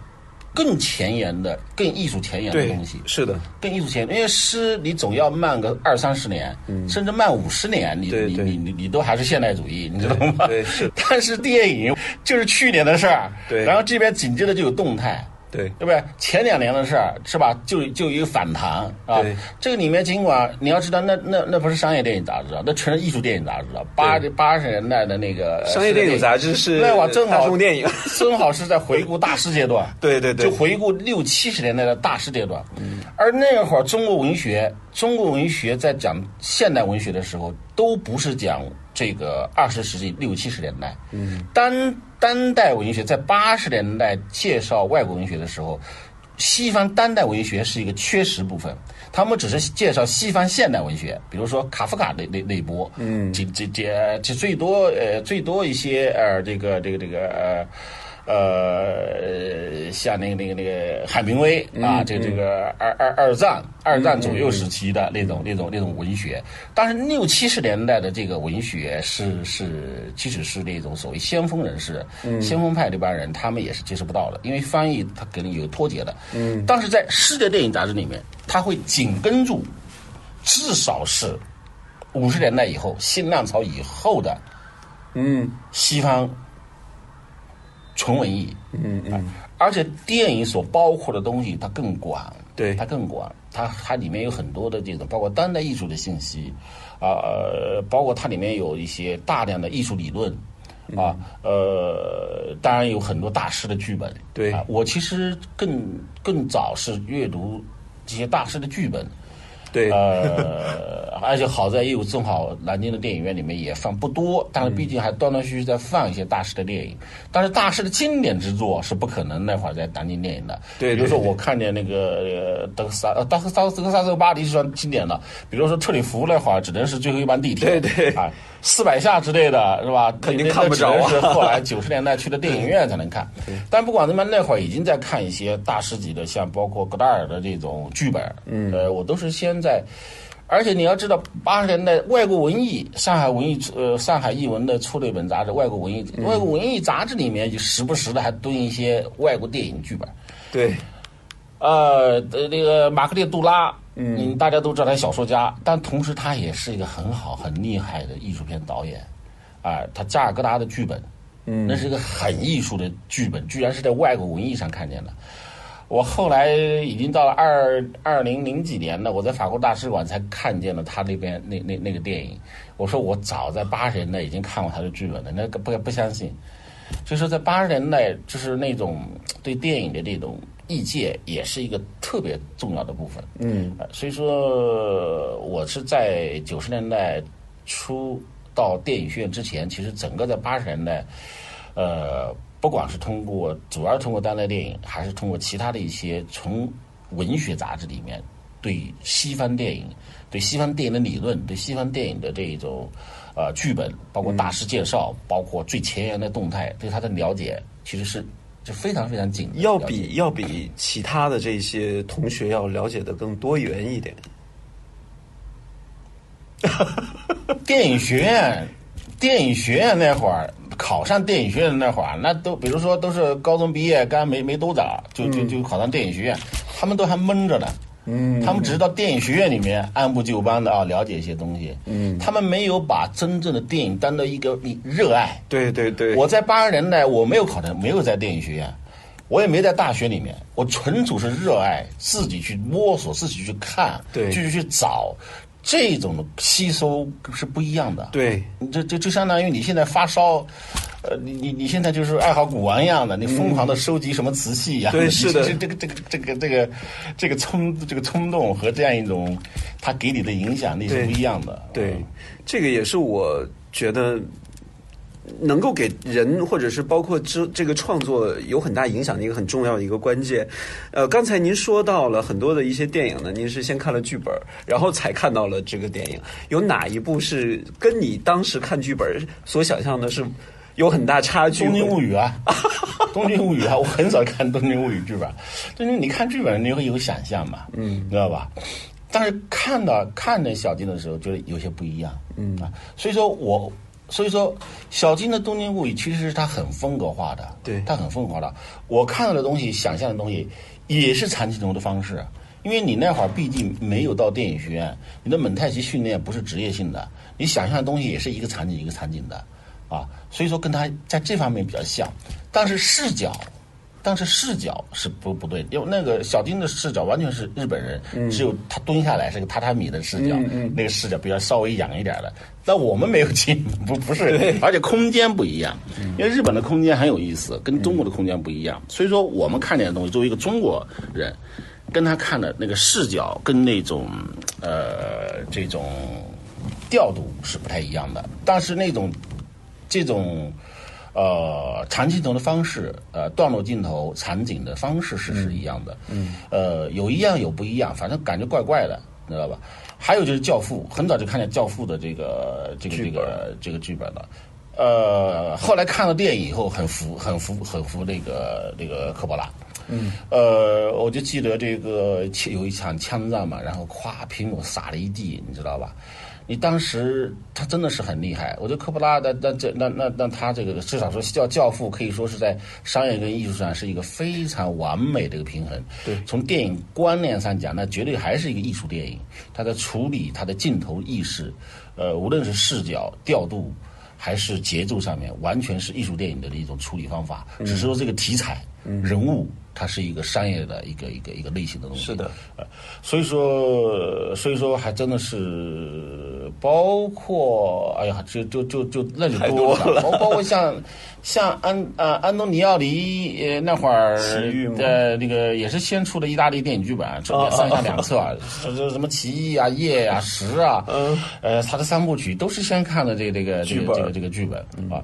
Speaker 2: 更前沿的、更艺术前沿的东西，
Speaker 1: 是的，
Speaker 2: 更艺术前沿。因为诗你总要慢个二三十年，甚至慢五十年，你你你你你都还是现代主义，你知道
Speaker 1: 吗？对，是。<laughs>
Speaker 2: 但是电影就是去年的事儿，
Speaker 1: 对。
Speaker 2: 然后这边紧接着就有动态。
Speaker 1: 对，
Speaker 2: 对不对？前两年的事儿是吧？就就一个反弹啊。这个里面尽管你要知道，那那那不是商业电影杂志啊，那全是艺术电影杂志啊。八八十年代的那个
Speaker 1: 商业电影杂志是
Speaker 2: 那会正好
Speaker 1: 电影，<laughs>
Speaker 2: 正好是在回顾大师阶段。<laughs>
Speaker 1: 对对对，
Speaker 2: 就回顾六七十年代的大师阶段。嗯。而那会儿中国文学，中国文学在讲现代文学的时候，都不是讲。这个二十世纪六七十年代，嗯，当当代文学在八十年代介绍外国文学的时候，西方当代文学是一个缺失部分，他们只是介绍西方现代文学，比如说卡夫卡那那那波，嗯，这这这这最多呃最多一些呃这个这个这个呃。呃，像那个那个那个海明威啊，这这个二二二战二战左右时期的那种那种那种文学，但是六七十年代的这个文学是是，即使是那种所谓先锋人士、先锋派这帮人，他们也是接受不到的，因为翻译他肯定有脱节的。嗯，但是在世界电影杂志里面，他会紧跟住，至少是五十年代以后新浪潮以后的，嗯，西方。纯文艺，嗯嗯，而且电影所包括的东西它更广，
Speaker 1: 对，
Speaker 2: 它更广，它它里面有很多的这种包括当代艺术的信息，啊呃，包括它里面有一些大量的艺术理论，啊呃，当然有很多大师的剧本，
Speaker 1: 对，
Speaker 2: 我其实更更早是阅读这些大师的剧本。
Speaker 1: 对，
Speaker 2: 呃，<laughs> 而且好在又正好南京的电影院里面也放不多，但是毕竟还断断续续在放一些大师的电影。但是大师的经典之作是不可能那会儿在南京电影的。
Speaker 1: 对，
Speaker 2: 比如说我看见那个德克萨，呃，德克萨德克萨斯巴黎是算经典的。比如说特里弗那会儿只能是最后一班地
Speaker 1: 铁。对对
Speaker 2: 啊。四百下之类的是吧？
Speaker 1: 肯定看不着啊！
Speaker 2: 是后来九十年代去的电影院才能看。<laughs> 但不管怎么，那会儿已经在看一些大师级的，像包括戈达尔的这种剧本。嗯，呃，我都是先在。而且你要知道，八十年代外国文艺，上海文艺呃上海译文的出了一本杂志《外国文艺》，外国文艺杂志里面就时不时的还蹲一些外国电影剧本。
Speaker 1: 对，
Speaker 2: 呃，那个马克列杜拉。嗯，大家都知道他小说家，但同时他也是一个很好、很厉害的艺术片导演。啊，他加尔各答的剧本，嗯，那是一个很艺术的剧本，居然是在外国文艺上看见的。我后来已经到了二二零零几年了，我在法国大使馆才看见了他那边那那那个电影。我说我早在八十年代已经看过他的剧本了，那个不不相信。就是在八十年代，就是那种对电影的这种。意见也是一个特别重要的部分，嗯，所以说我是在九十年代初到电影学院之前，其实整个在八十年代，呃，不管是通过主要通过当代电影，还是通过其他的一些从文学杂志里面对西方电影、对西方电影的理论、对西方电影的这种呃剧本，包括大师介绍，包括最前沿的动态，对他的了解，其实是就非常非常紧的。
Speaker 1: 要比要比其他的这些同学要了解的更多元一点。
Speaker 2: 电影学院，电影学院那会儿考上电影学院那会儿，那都比如说都是高中毕业，刚没没多早，就就就考上电影学院，他们都还闷着呢。嗯，他们只是到电影学院里面按部就班的啊了解一些东西。嗯，他们没有把真正的电影当做一个你热爱。
Speaker 1: 对对对，
Speaker 2: 我在八十年代我没有考上，没有在电影学院，我也没在大学里面，我纯属是热爱，自己去摸索，自己去看，
Speaker 1: 对
Speaker 2: 继续去找。这种吸收是不一样的，
Speaker 1: 对，
Speaker 2: 这这就相当于你现在发烧，呃，你你你现在就是爱好古玩一样的，你疯狂的收集什么瓷器一样的，<laughs>
Speaker 1: 对是的。
Speaker 2: 这这个这个这个这个这个冲这个冲动和这样一种，它给你的影响力是不一样的，
Speaker 1: 对
Speaker 2: 嗯，
Speaker 1: 这个也是我觉得能够给人或者是包括这这个创作有很大影响的一个很重要的一个关键。呃，刚才您说到了很多的一些电影呢，您是先看了剧本，然后才看到了这个电影。有哪一部是跟你当时看剧本所想象的是有很大差距？
Speaker 2: 东京物语啊，东京物语啊，我很少看东京物语剧本。东京，你看剧本你会有想象嘛，嗯，知道吧？但是看到看着小金的时候，觉得有些不一样，嗯啊，所以说我，所以说小金的东京物语其实是他很风格化的，
Speaker 1: 对
Speaker 2: 他很风格化的。我看到的东西，想象的东西，也是残疾人的方式。因为你那会儿毕竟没有到电影学院，你的蒙太奇训练不是职业性的，你想象的东西也是一个场景一个场景的，啊，所以说跟他在这方面比较像，但是视角，但是视角是不不对，因为那个小丁的视角完全是日本人，只有他蹲下来是个榻榻米的视角，那个视角比较稍微仰一点的，但我们没有进，不不是，而且空间不一样，因为日本的空间很有意思，跟中国的空间不一样，所以说我们看见的东西，作为一个中国人。跟他看的那个视角跟那种呃这种调度是不太一样的，但是那种这种呃长镜头的方式，呃段落镜头场景的方式是是一样的，嗯，呃有一样有不一样，反正感觉怪怪的，你知道吧？还有就是《教父》，很早就看见《教父》的这个这个这个这个剧本了。呃，后来看了电影以后，很服很服很服那个那个科波拉。嗯，呃，我就记得这个有一场枪战嘛，然后咵苹果撒了一地，你知道吧？你当时他真的是很厉害，我觉得科波拉的那这那那那他这个至少说叫教父，可以说是在商业跟艺术上是一个非常完美的一个平衡。
Speaker 1: 对，
Speaker 2: 从电影观念上讲，那绝对还是一个艺术电影。他的处理、他的镜头意识，呃，无论是视角调度还是节奏上面，完全是艺术电影的一种处理方法。只是说这个题材、人物。它是一个商业的一个一个一个类型的东西，
Speaker 1: 是的，
Speaker 2: 呃，所以说，所以说还真的是包括，哎呀，就就就就那就多了，包包括像像安呃安东尼奥尼呃那会儿呃那个也是先出的意大利电影剧本，这边上下两册，这这什么奇异啊、夜啊、十啊，呃，他的三部曲都是先看的这个这个这个这个这个剧本啊。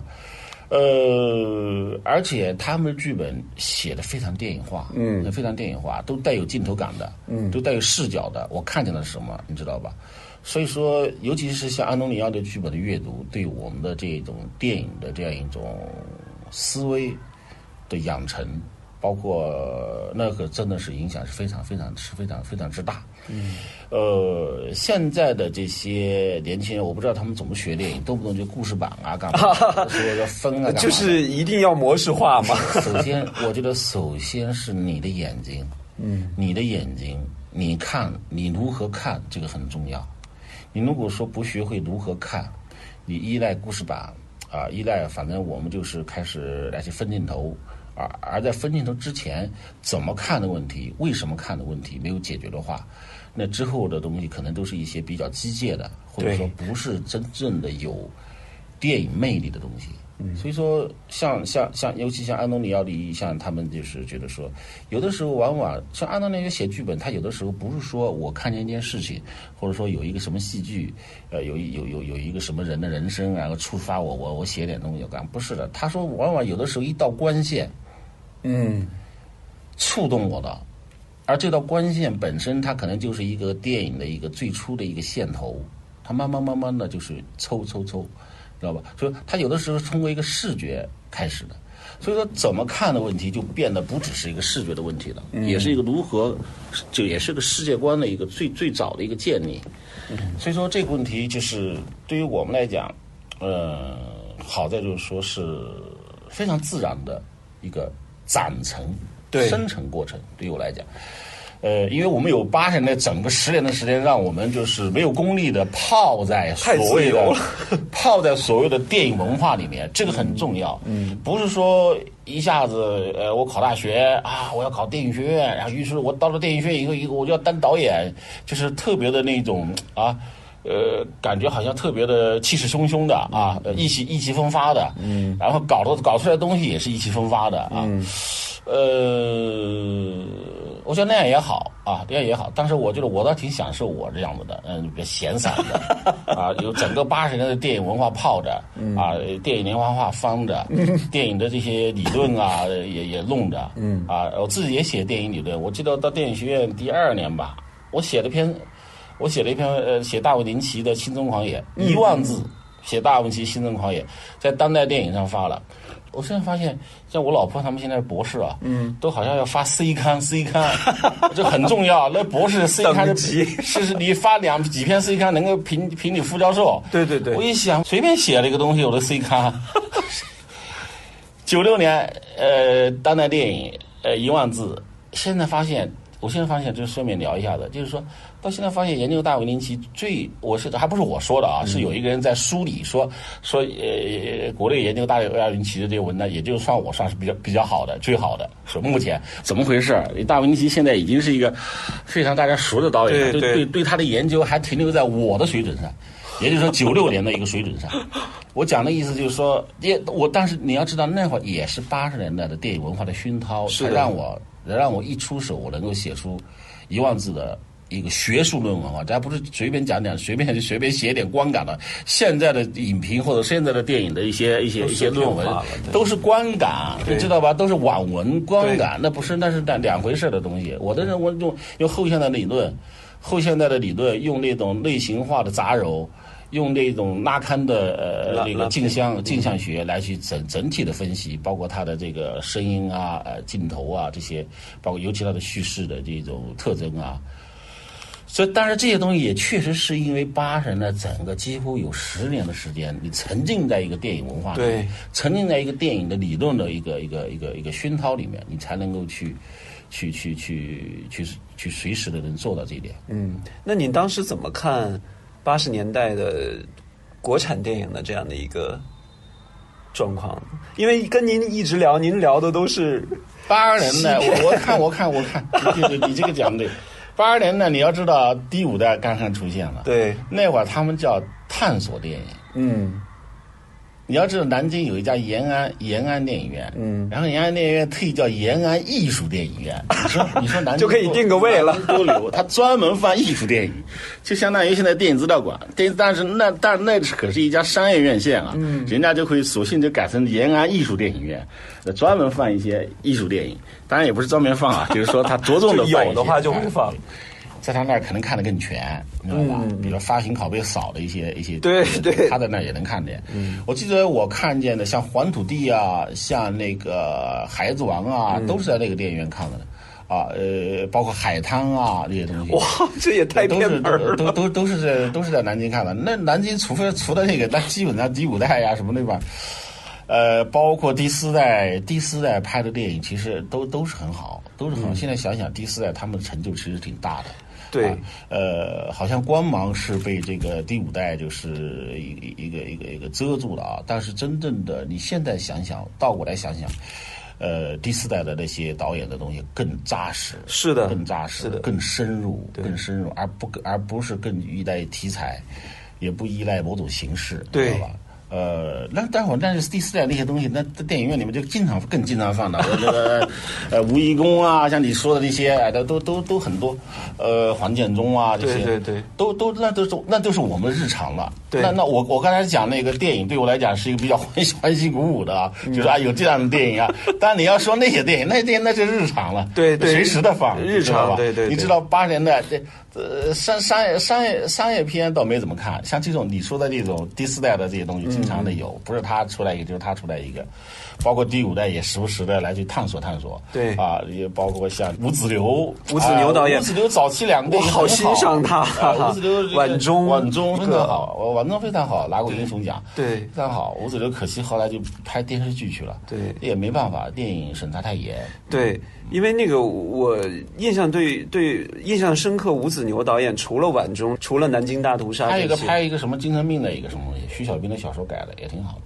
Speaker 2: 呃，而且他们的剧本写的非常电影化，嗯，非常电影化，都带有镜头感的，嗯，都带有视角的。我看见了什么，你知道吧？所以说，尤其是像安东尼奥的剧本的阅读，对我们的这种电影的这样一种思维的养成，包括那个真的是影响是非常非常是非常非常之大。嗯，呃，现在的这些年轻人，我不知道他们怎么学电影，动不动就故事板啊，干嘛？<laughs> 说要分啊，
Speaker 1: 就是一定要模式化嘛。
Speaker 2: 首先，我觉得首先是你的眼睛，嗯，你的眼睛，你看你如何看，这个很重要。你如果说不学会如何看，你依赖故事板啊，依赖反正我们就是开始来去分镜头。而而在分镜头之前，怎么看的问题，为什么看的问题没有解决的话，那之后的东西可能都是一些比较机械的，或者说不是真正的有电影魅力的东西。所以说，像像像，尤其像安东尼奥利，像他们就是觉得说，有的时候往往像安东尼奥写剧本，他有的时候不是说我看见一件事情，或者说有一个什么戏剧，呃，有有有有一个什么人的人生，然后触发我，我我写点东西干，不是的。他说，往往有的时候一道关线，
Speaker 1: 嗯，
Speaker 2: 触动我的，而这道光线本身，它可能就是一个电影的一个最初的一个线头，它慢慢慢慢的就是抽抽抽。知道吧？所以它有的时候通过一个视觉开始的，所以说怎么看的问题就变得不只是一个视觉的问题了，也是一个如何，就也是个世界观的一个最最早的一个建立。所以说这个问题就是对于我们来讲，呃，好在就是说是非常自然的一个展成、生成过程。对于我来讲。呃，因为我们有八十年的整个十年的时间，让我们就是没有功利的泡在所谓的泡在所谓的电影文化里面，这个很重要。嗯，不是说一下子呃，我考大学啊，我要考电影学院，然后于是我到了电影学院以后，以后我就要当导演，就是特别的那种啊，呃，感觉好像特别的气势汹汹的啊，意气意气风发的。嗯，然后搞的搞出来的东西也是意气风发的啊。呃。我觉得那样也好啊，那样也好。但是我觉得我倒挺享受我这样子的，嗯，比较闲散的 <laughs> 啊，有整个八十年的电影文化泡着啊，电影连环画翻着，<laughs> 电影的这些理论啊也也弄着，嗯啊，我自己也写电影理论。我记得到电影学院第二年吧，我写了篇，我写了一篇呃，写大卫林奇的《心中狂野》，一万字，写大卫林奇《心中狂野》，在当代电影上发了。我现在发现，像我老婆他们现在博士啊，嗯，都好像要发 C 刊，C 刊，<laughs> 这很重要。那博士 C 刊是是你发两几篇 C 刊能够评评你副教授。
Speaker 1: 对对对。
Speaker 2: 我一想，随便写了一个东西，我的 C 刊。九六年，呃，当代电影，呃，一万字。现在发现，我现在发现，就是顺便聊一下子，就是说。到现在发现研究大卫林奇最，我是还不是我说的啊，是有一个人在书里说说呃，国内研究大卫林奇的这个文章，也就算我算是比较比较好的，最好的。是目前怎么回事？大卫林奇现在已经是一个非常大家熟的导演，对对对，他的研究还停留在我的水准上，也就是说九六年的一个水准上。我讲的意思就是说，也我但是你要知道，那会儿也是八十年代的电影文化的熏陶，才让我让我一出手，我能够写出一万字的。一个学术论文啊，咱不是随便讲讲，随便就随便写点观感的。现在的影评或者现在的电影的一些一些一些论文，都是观感，你知道吧？都是网文观感，那不是那是两两回事的东西。我的认为用用后现代理论，后现代的理论，用那种类型化的杂糅，用那种拉康的呃那个镜像镜像学来去整整体的分析，包括它的这个声音啊、呃镜头啊这些，包括尤其它的叙事的这种特征啊。所以，当然这些东西也确实是因为八十年代整个几乎有十年的时间，你沉浸在一个电影文化里，
Speaker 1: 对，
Speaker 2: 沉浸在一个电影的理论的一个一个一个一个熏陶里面，你才能够去，去去去去去随时的能做到这一点。
Speaker 1: 嗯，那您当时怎么看八十年代的国产电影的这样的一个状况？因为跟您一直聊，您聊的都是
Speaker 2: 八十年代，我我看我看我看，对对，你这个讲的。八二年代，你要知道第五代刚刚出现了，
Speaker 1: 对，
Speaker 2: 那会儿他们叫探索电影，
Speaker 1: 嗯。
Speaker 2: 你要知道，南京有一家延安延安电影院，嗯，然后延安电影院特意叫延安艺术电影院。你说，<laughs> 你说南京
Speaker 1: 就可以定个位了，
Speaker 2: 多牛！他专门放艺术电影，就相当于现在电影资料馆。电影，但是那但那可是一家商业院线啊，嗯，人家就可以索性就改成延安艺术电影院，专门放一些艺术电影。当然也不是专门放啊，就是说他着重的 <laughs>
Speaker 1: 有的话就会放。
Speaker 2: 在他那儿可能看得更全，你知道吧？比如发行拷贝少的一些一些，
Speaker 1: 对对，
Speaker 2: 他在那儿也能看见。我记得我看见的像《黄土地》啊，像那个《孩子王》啊，都是在那个电影院看的。啊，呃，包括海滩啊这些东西。
Speaker 1: 哇，这也太
Speaker 2: 都是都都都是在都是在南京看的。那南京除非除了那个，那基本上第五代呀什么那吧，呃，包括第四代第四代拍的电影，其实都都是很好，都是很好。现在想想，第四代他们的成就其实挺大的。
Speaker 1: 对，
Speaker 2: 呃，好像光芒是被这个第五代就是一一个一个一个遮住了啊。但是真正的，你现在想想，倒过来想想，呃，第四代的那些导演的东西更扎实，
Speaker 1: 是的，
Speaker 2: 更扎实，
Speaker 1: 是的，
Speaker 2: 更深入，更深入，而不而不是更依赖题材，也不依赖某种形式，
Speaker 1: 对
Speaker 2: 吧？呃，那待会儿，但是第四代那些东西，那在电影院里面就经常更经常放的，那个呃吴贻弓啊，像你说的那些，哎，都都都都很多，呃黄建中啊这些，
Speaker 1: 对对对，
Speaker 2: 都都那都是那都是我们日常了。
Speaker 1: 对
Speaker 2: 那那我我刚才讲那个电影，对我来讲是一个比较欢喜欢喜鼓舞的啊，就是啊有这样的电影啊。<laughs> 但你要说那些电影，那些电影那是日常了，
Speaker 1: 对对
Speaker 2: 随时的放，
Speaker 1: 日？常对对对
Speaker 2: 你知道八十年代这呃商商业商业商业片倒没怎么看，像这种你说的这种第四代的这些东西，经常的有，
Speaker 1: 嗯
Speaker 2: 不是他出来一个就是他出来一个，包括第五代也时不时的来去探索探索。
Speaker 1: 对
Speaker 2: 啊，也包括像吴子流，
Speaker 1: 吴子流导演
Speaker 2: 啊吴子流早期两个电影
Speaker 1: 我好欣赏他
Speaker 2: 啊吴子流这个
Speaker 1: 晚钟
Speaker 2: 晚钟非
Speaker 1: 各
Speaker 2: 常好，我晚钟非常好，拿过英雄奖，
Speaker 1: 对
Speaker 2: 非常好。吴子流可惜后来就拍电视剧去了，
Speaker 1: 对
Speaker 2: 也没办法，电影审查太严。
Speaker 1: 对，因为那个我印象对对印象深刻，吴子牛导演除了晚钟，除了南京大屠杀
Speaker 2: 还有一个，拍一个什么精神病的一个什么东西，徐小兵的小说改的也挺好的。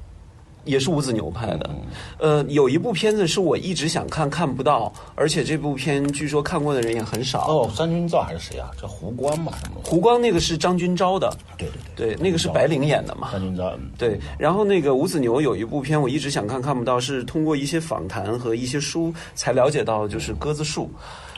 Speaker 1: 也是吴子牛拍的。
Speaker 2: 嗯
Speaker 1: 呃，有一部片子是我一直想看看不到，而且这部片据说看过的人也很少。
Speaker 2: 哦，张君照还是谁啊？叫胡光吧，什么？
Speaker 1: 胡光那个是张君昭的，
Speaker 2: 对对
Speaker 1: 对，对那个是白灵演的嘛。
Speaker 2: 张君照，嗯
Speaker 1: 对，然后那个吴子牛有一部片，我一直想看看不到，是通过一些访谈和一些书才了解到，就是《鸽子树》。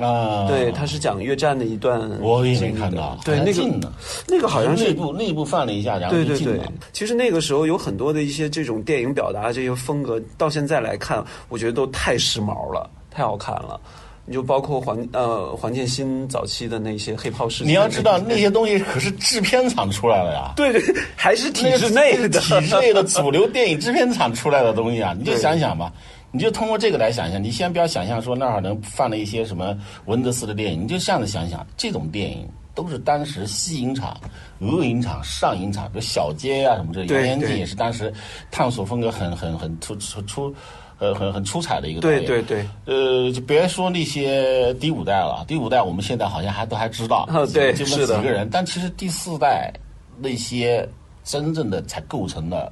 Speaker 2: 啊，
Speaker 1: 对，他是讲越战的一段
Speaker 2: 我也
Speaker 1: 经
Speaker 2: 看到，
Speaker 1: 对，那个，那个好像是
Speaker 2: 内部内部放了一下，然后
Speaker 1: 对对对
Speaker 2: 就进了。，
Speaker 1: 其实那个时候有很多的一些这种电影表达这些风格，到现在来看，我觉得都太时髦了，太好看了。你就包括黄呃黄建新早期的那些黑炮事件，
Speaker 2: 你要知道那些东西可是制片厂出来的呀。
Speaker 1: 对对，还是体制内的，<laughs>
Speaker 2: 体制内的主流电影制片厂出来的东西啊，你就想想吧，你就通过这个来想象。你先不要想象说那儿能放了一些什么文德斯的电影，你就这样子想想，这种电影都是当时西影厂、俄影厂、上影厂，比如小街啊什么这，
Speaker 1: 对
Speaker 2: 杨延也是当时探索风格很很很出出出。呃，很很出彩的一个导演，
Speaker 1: 对对对，
Speaker 2: 呃，就别说那些第五代了，第五代我们现在好像还都还知道，
Speaker 1: 啊对
Speaker 2: 就那
Speaker 1: 是
Speaker 2: 几个人，但其实第四代那些真正的才构成了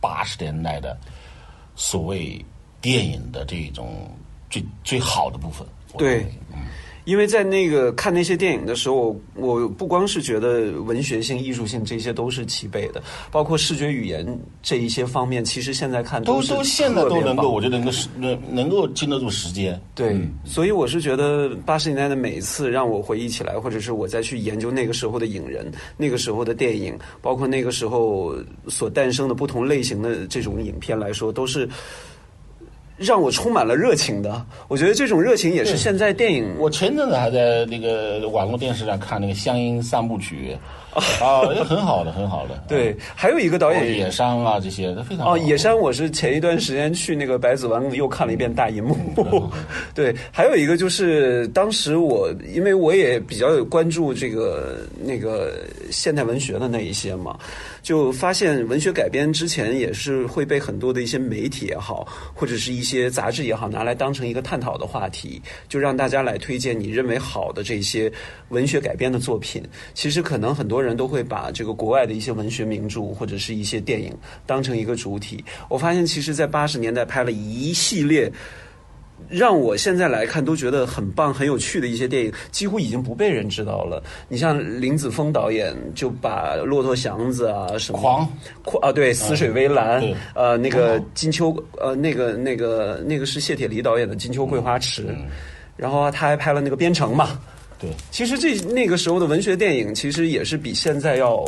Speaker 2: 八十年代的所谓电影的这种最最好的部分。
Speaker 1: 对
Speaker 2: 嗯
Speaker 1: 因为在那个看那些电影的时候，我不光是觉得文学性、艺术性这些都是齐备的，包括视觉语言这一些方面，其实现在看
Speaker 2: 都
Speaker 1: 是
Speaker 2: 都现在都能够，我觉得能够时能能够经得住时间。
Speaker 1: 对，
Speaker 2: 嗯
Speaker 1: 所以我是觉得八十年代的每一次让我回忆起来，或者是我再去研究那个时候的影人、那个时候的电影，包括那个时候所诞生的不同类型的这种影片来说，都是让我充满了热情的。我觉得这种热情也是现在电影
Speaker 2: 我前阵子还在那个网络电视上看那个《乡音三部曲》，啊，也很好的，很好的。
Speaker 1: 对，还有一个导演
Speaker 2: 野山啊这些都非常好
Speaker 1: 哦，野山我是前一段时间去那个百子湾又看了一遍大银幕，<laughs> 对，还有一个就是当时我因为我也比较有关注这个那个现代文学的那一些嘛，就发现文学改编之前也是会被很多的一些媒体也好，或者是一些杂志也好拿来当成一个探讨的话题，就让大家来推荐你认为好的这些文学改编的作品。其实可能很多人都会把这个国外的一些文学名著或者是一些电影当成一个主体。我发现，其实，在八十年代拍了一系列。让我现在来看都觉得很棒、很有趣的一些电影，几乎已经不被人知道了。你像林子峰导演就把《骆驼祥子》啊什么
Speaker 2: 狂
Speaker 1: 狂啊，对，《死水微澜》
Speaker 2: 对
Speaker 1: 呃，那个金秋呃，那个那个那个是谢铁骊导演的《金秋桂花池》，然后他还拍了那个《边城》嘛。
Speaker 2: 对，
Speaker 1: 其实这那个时候的文学电影，其实也是比现在要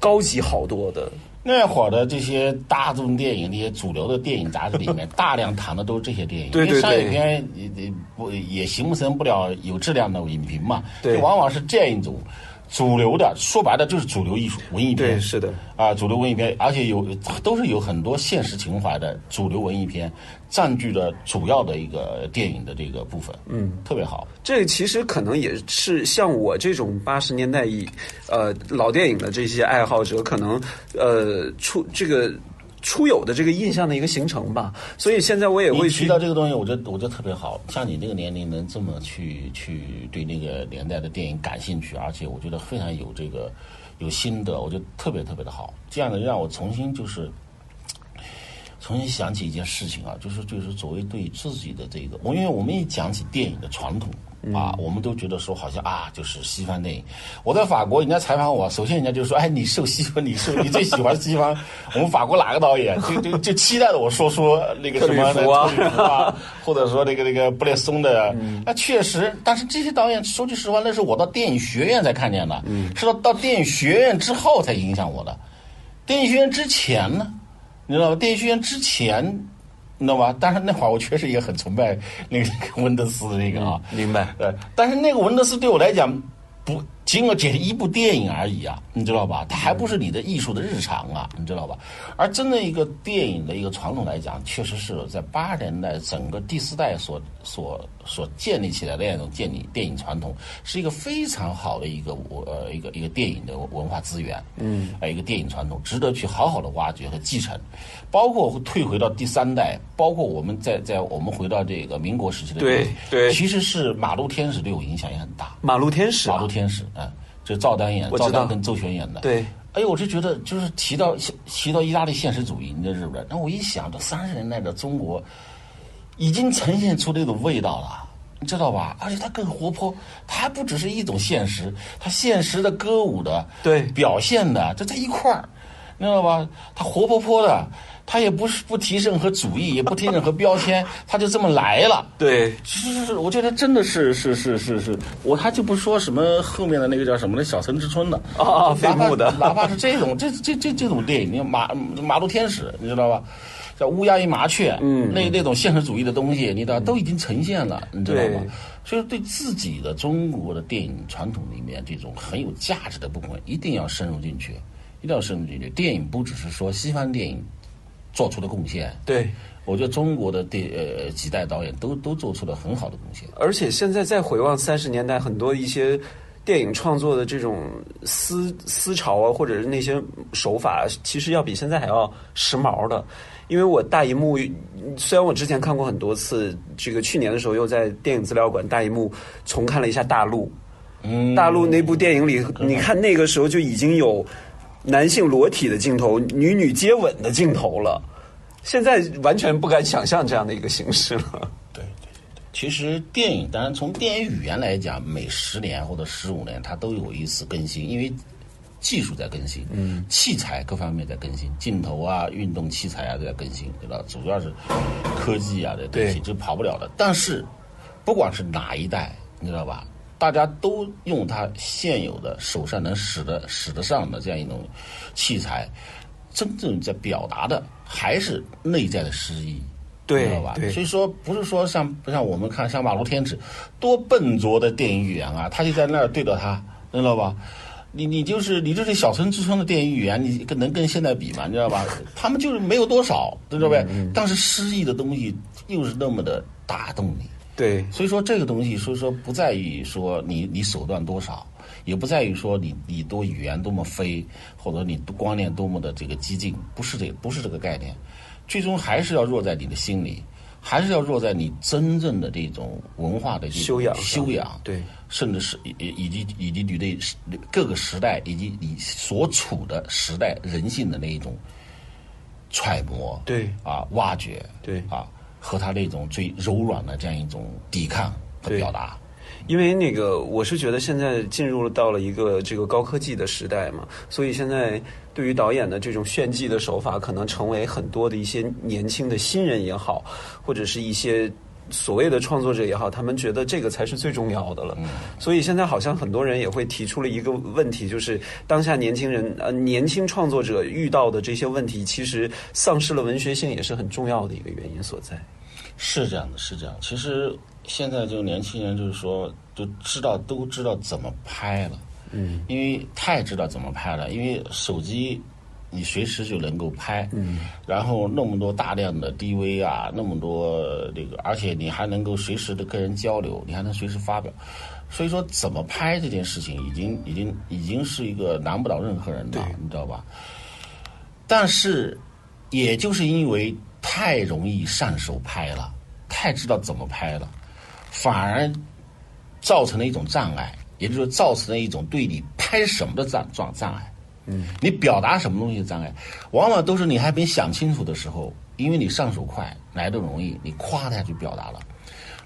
Speaker 1: 高级好多的。
Speaker 2: 那会儿的这些大众电影、那些主流的电影杂志里面，<laughs> 大量谈的都是这些电影。
Speaker 1: 对对
Speaker 2: 因为商业片也也不也形成不了有质量的影评嘛。
Speaker 1: 对
Speaker 2: 就往往是这样一种主流的，说白了就是主流艺术文艺片。
Speaker 1: 对是的
Speaker 2: 啊，主流文艺片，而且有都是有很多现实情怀的主流文艺片，占据了主要的一个电影的这个部分。嗯，特别好。
Speaker 1: 这其实可能也是像我这种八十年代以呃老电影的这些爱好者，可能呃出这个初有的这个印象的一个形成吧。所以现在我也会
Speaker 2: 你
Speaker 1: 去
Speaker 2: 提到这个东西，我觉得我觉得特别好。像你这个年龄能这么去去对那个年代的电影感兴趣，而且我觉得非常有这个有心得，我觉得特别特别的好。这样的让我重新就是重新想起一件事情啊，就是就是所谓对自己的这个，我因为我们一讲起电影的传统，啊，我们都觉得说好像啊，就是西方电影。我在法国，人家采访我，首先人家就说：“哎，你受西方，你受你最喜欢西方？我们法国哪个导演？就就 <laughs> 就期待着我说说那个什么
Speaker 1: 特吕 <laughs>
Speaker 2: 或者说那个那个布列松的。那确实，但是这些导演说句实话，那是我到电影学院才看见的，是到到电影学院之后才影响我的。电影学院之前呢，你知道吗？电影学院之前，你知道吧？但是那会儿我确实也很崇拜那个 <laughs> 温德斯的那个啊，
Speaker 1: 明白。
Speaker 2: 对，但是那个温德斯对我来讲，不仅仅只是一部电影而已啊，你知道吧？它还不是你的艺术的日常啊，你知道吧？而真的一个电影的一个传统来讲，确实是在八十年代整个第四代所所所建立起来的那种建立电影传统，是一个非常好的一个我呃一个一个电影的文化资源，嗯，呃一个电影传统，值得去好好的挖掘和继承。包括退回到第三代，包括我们在在我们回到这个民国时期的
Speaker 1: 对对
Speaker 2: 其实是《马路天使》对我影响也很大。
Speaker 1: 马路天使、《
Speaker 2: 马
Speaker 1: 啊
Speaker 2: 路，天使》嗯，这赵丹演，赵丹跟周璇演的。
Speaker 1: 对，
Speaker 2: 哎呦，我就觉得就是提到提到意大利现实主义，你知道是不是？那我一想，这三十年代的中国已经呈现出那种味道了。你知道吧？而且它更活泼，它还不只是一种现实，它现实的、歌舞的、
Speaker 1: 对
Speaker 2: 表现的，这在一块儿，你知道吧？它活泼泼的，它也不是不提任何主义，也不提任何标签，<laughs> 他就这么来了。
Speaker 1: 对，
Speaker 2: 是是是，我觉得真的是是是是是，我他就不说什么后面的那个叫什么的小城之春的
Speaker 1: 啊
Speaker 2: 哪怕
Speaker 1: 飞牧的
Speaker 2: 哪怕是这种这这这这种电影，你看马马路天使，你知道吧？叫乌鸦与麻雀，嗯，那那种现实主义的东西，你知道都已经呈现了，你知道吗？所以对自己的中国的电影传统里面这种很有价值的部分，一定要深入进去，一定要深入进去。电影不只是说西方电影做出的贡献，
Speaker 1: 对。
Speaker 2: 我觉得中国的电呃几代导演都都做出了很好的贡献。
Speaker 1: 而且现在再回望三十年代，很多一些电影创作的这种思思潮啊，或者是那些手法，其实要比现在还要时髦的。因为我大荧幕，虽然我之前看过很多次，这个去年的时候又在电影资料馆大荧幕重看了一下《大陆》。
Speaker 2: 嗯，
Speaker 1: 大陆那部电影里，你看那个时候就已经有男性裸体的镜头、女女接吻的镜头了。现在完全不敢想象这样的一个形式了。
Speaker 2: 对对对对，其实电影，当然从电影语言来讲，每十年或者十五年它都有一次更新，因为技术在更新，嗯，器材各方面在更新，镜头啊、运动器材啊都在更新，对吧？主要是科技啊这东西
Speaker 1: 对
Speaker 2: 这跑不了的。但是不管是哪一代，你知道吧？大家都用他现有的手上能使得使得上的这样一种器材，真正在表达的还是内在的诗意。
Speaker 1: 对
Speaker 2: 知道吧？
Speaker 1: 对
Speaker 2: 所以说不是说像不像我们看像《马路天使》多笨拙的电影语言啊，他就在那儿对着他，知道吧？你你就是你就是小村之春的电影语言，你跟能跟现在比吗？你知道吧？<laughs> 他们就是没有多少，知道呗？但是诗意的东西又是那么的打动你。
Speaker 1: 对，
Speaker 2: 所以说这个东西，所以说不在于说你你手段多少，也不在于说你你多语言多么飞，或者你观念多么的这个激进，不是这不是这个概念，最终还是要落在你的心里，还是要落在你真正的这种文化的
Speaker 1: 修养
Speaker 2: 修养，
Speaker 1: 对，
Speaker 2: 甚至是以以及以及你对各个时代以及你所处的时代人性的那一种揣摩，
Speaker 1: 对。
Speaker 2: 啊，挖掘，
Speaker 1: 对。
Speaker 2: 啊，和他那种最柔软的这样一种抵抗和表达。
Speaker 1: 因为那个，我是觉得现在进入到了一个这个高科技的时代嘛，所以现在对于导演的这种炫技的手法，可能成为很多的一些年轻的新人也好，或者是一些所谓的创作者也好，他们觉得这个才是最重要的了。所以现在好像很多人也会提出了一个问题，就是当下年轻人呃年轻创作者遇到的这些问题，其实丧失了文学性，也是很重要的一个原因所在。
Speaker 2: 是这样的，是这样。其实现在这个年轻人就是说，就知道都知道怎么拍了，嗯，因为太知道怎么拍了，因为手机你随时就能够拍，嗯，然后那么多大量的 DV 啊，那么多这个，而且你还能够随时的跟人交流，你还能随时发表。所以说，怎么拍这件事情，已经已经已经是一个难不倒任何人的，你知道吧？但是，也就是因为太容易上手拍了，太知道怎么拍了，反而造成了一种障碍，也就是说，造成了一种对你拍什么的障障障碍。嗯，你表达什么东西的障碍，往往都是你还没想清楚的时候，因为你上手快，来的容易，你咵的下去表达了。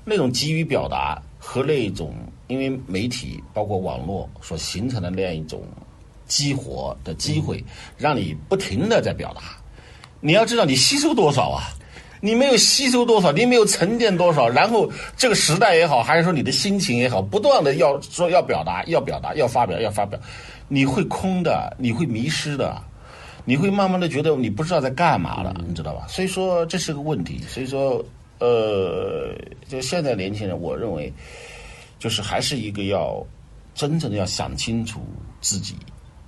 Speaker 2: 那种急于表达和那种因为媒体包括网络所形成的那样一种激活的机会，让你不停的在表达。你要知道，你吸收多少啊？你没有吸收多少，你没有沉淀多少，然后这个时代也好，还是说你的心情也好，不断的要说要表达，要表达，要发表，要发表，你会空的，你会迷失的，你会慢慢的觉得你不知道在干嘛了，你知道吧？所以说这是个问题。所以说，呃，就现在年轻人，我认为就是还是一个要真正的要想清楚自己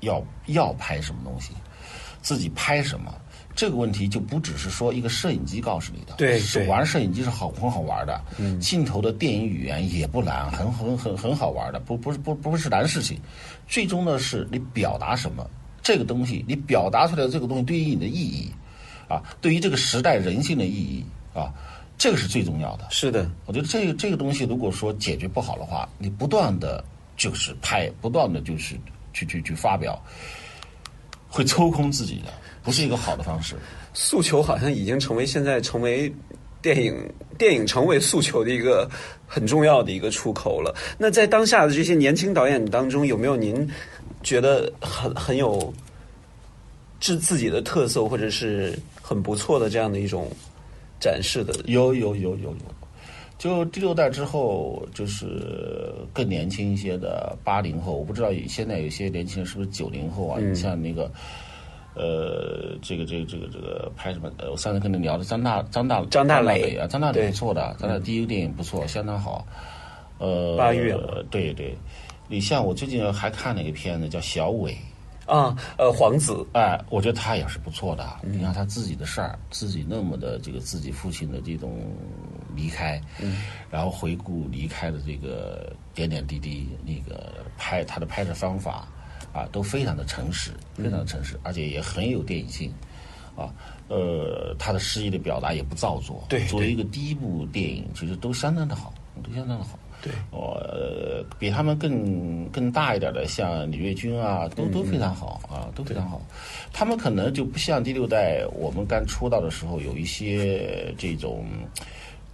Speaker 2: 要要拍什么东西，自己拍什么。这个问题就不只是说一个摄影机告诉你的，
Speaker 1: 对
Speaker 2: 是玩摄影机是好很好玩的，
Speaker 1: 嗯
Speaker 2: 镜头的电影语言也不难，很很很很好玩的，不不是不不是难事情。最终呢，是你表达什么这个东西，你表达出来的这个东西对于你的意义，啊，对于这个时代人性的意义啊，这个是最重要的。
Speaker 1: 是的，
Speaker 2: 我觉得这个这个东西，如果说解决不好的话，你不断的就是拍，不断的就是去去去发表，会抽空自己的，不是一个好的方式。
Speaker 1: 诉求好像已经成为现在成为电影电影成为诉求的一个很重要的一个出口了。那在当下的这些年轻导演当中，有没有您觉得很很有自自己的特色，或者是很不错的这样的一种展示的？
Speaker 2: 有有有有有，就第六代之后，就是更年轻一些的八零后，我不知道现在有些年轻人是不是九零后啊？你像那个。呃，这个这个这个这个拍什么？呃，我上次跟你聊的张大张大
Speaker 1: 张大磊
Speaker 2: 啊，张大
Speaker 1: 对
Speaker 2: 磊不错的，张大磊第一个电影不错，相当好。呃，
Speaker 1: 八月
Speaker 2: 对对，你像我最近还看了一个片子叫《小伟》，
Speaker 1: 啊，呃，皇子，
Speaker 2: 哎，我觉得他也是不错的。你看他自己的事儿，自己那么的这个自己父亲的这种离开，然后回顾离开的这个点点滴滴，那个拍他的拍摄方法啊，都非常的诚实，非常的诚实，而且也很有电影性。啊，呃，他的诗意的表达也不造作，
Speaker 1: 对
Speaker 2: 作为一个第一部电影，其实都相当的好，都相当的好。
Speaker 1: 对，
Speaker 2: 我、呃、比他们更更大一点的，像李瑞军啊，都都非常好啊，都非常好。他们可能就不像第六代我们刚出道的时候有一些这种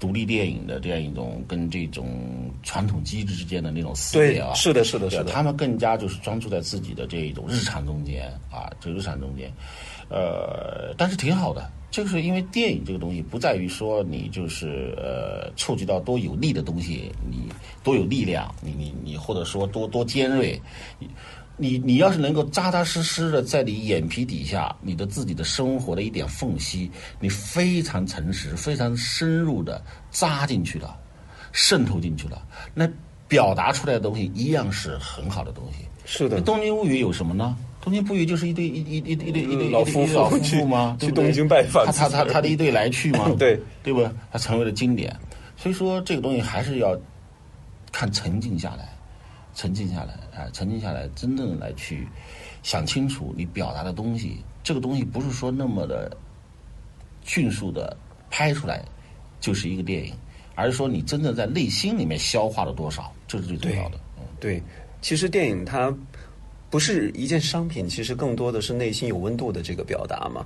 Speaker 2: 独立电影的这样一种跟这种传统机制之间的那种撕裂啊，
Speaker 1: 是的，是的，是的，
Speaker 2: 他们更加就是专注在自己的这种日常中间啊，这日常中间，呃，但是挺好的。就是因为电影这个东西不在于说你就是呃触及到多有力的东西，你多有力量，你你你或者说多多尖锐，你你你要是能够扎扎实实的在你眼皮底下，你的自己的生活的一点缝隙，你非常诚实、非常深入的扎进去了，渗透进去了，那表达出来的东西一样是很好的东西。
Speaker 1: 是的，
Speaker 2: 东京物语有什么呢？东京物语就是一对一一一一对一对
Speaker 1: 老夫妇
Speaker 2: 老夫
Speaker 1: 去
Speaker 2: 妇吗？
Speaker 1: 去东京拜访
Speaker 2: 他他他他的一对来去吗，<laughs>
Speaker 1: 对
Speaker 2: 对吧？他成为了经典。所以说这个东西还是要看沉静下来，沉静下来啊，沉静下来，真正来去想清楚你表达的东西。这个东西不是说那么的迅速的拍出来就是一个电影，而是说你真正在内心里面消化了多少，这是最重要的。嗯
Speaker 1: 对，其实电影它不是一件商品，其实更多的是内心有温度的这个表达嘛。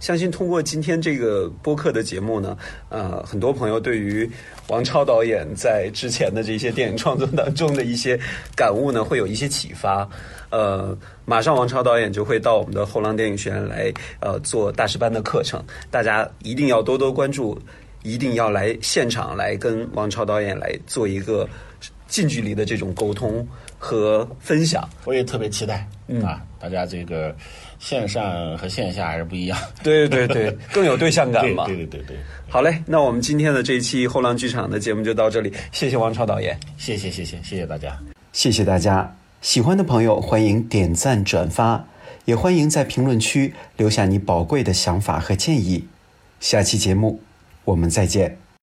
Speaker 1: 相信通过今天这个播客的节目呢，呃，很多朋友对于王超导演在之前的这些电影创作当中的一些感悟呢，会有一些启发。呃，马上王超导演就会到我们的后浪电影学院来呃做大师班的课程，大家一定要多多关注，一定要来现场来跟王超导演来做一个近距离的这种沟通和分享。
Speaker 2: 我也特别期待，
Speaker 1: 嗯
Speaker 2: 啊，大家这个线上和线下还是不一样，
Speaker 1: 对对对，<laughs> 更有对象感
Speaker 2: 对
Speaker 1: 嘛。
Speaker 2: 对对对对，
Speaker 1: 好嘞，那我们今天的这一期后浪剧场的节目就到这里，谢谢王超导演，
Speaker 2: 谢谢谢谢谢谢大家。
Speaker 1: 谢谢大家。喜欢的朋友欢迎点赞转发，也欢迎在评论区留下你宝贵的想法和建议。下期节目我们再见。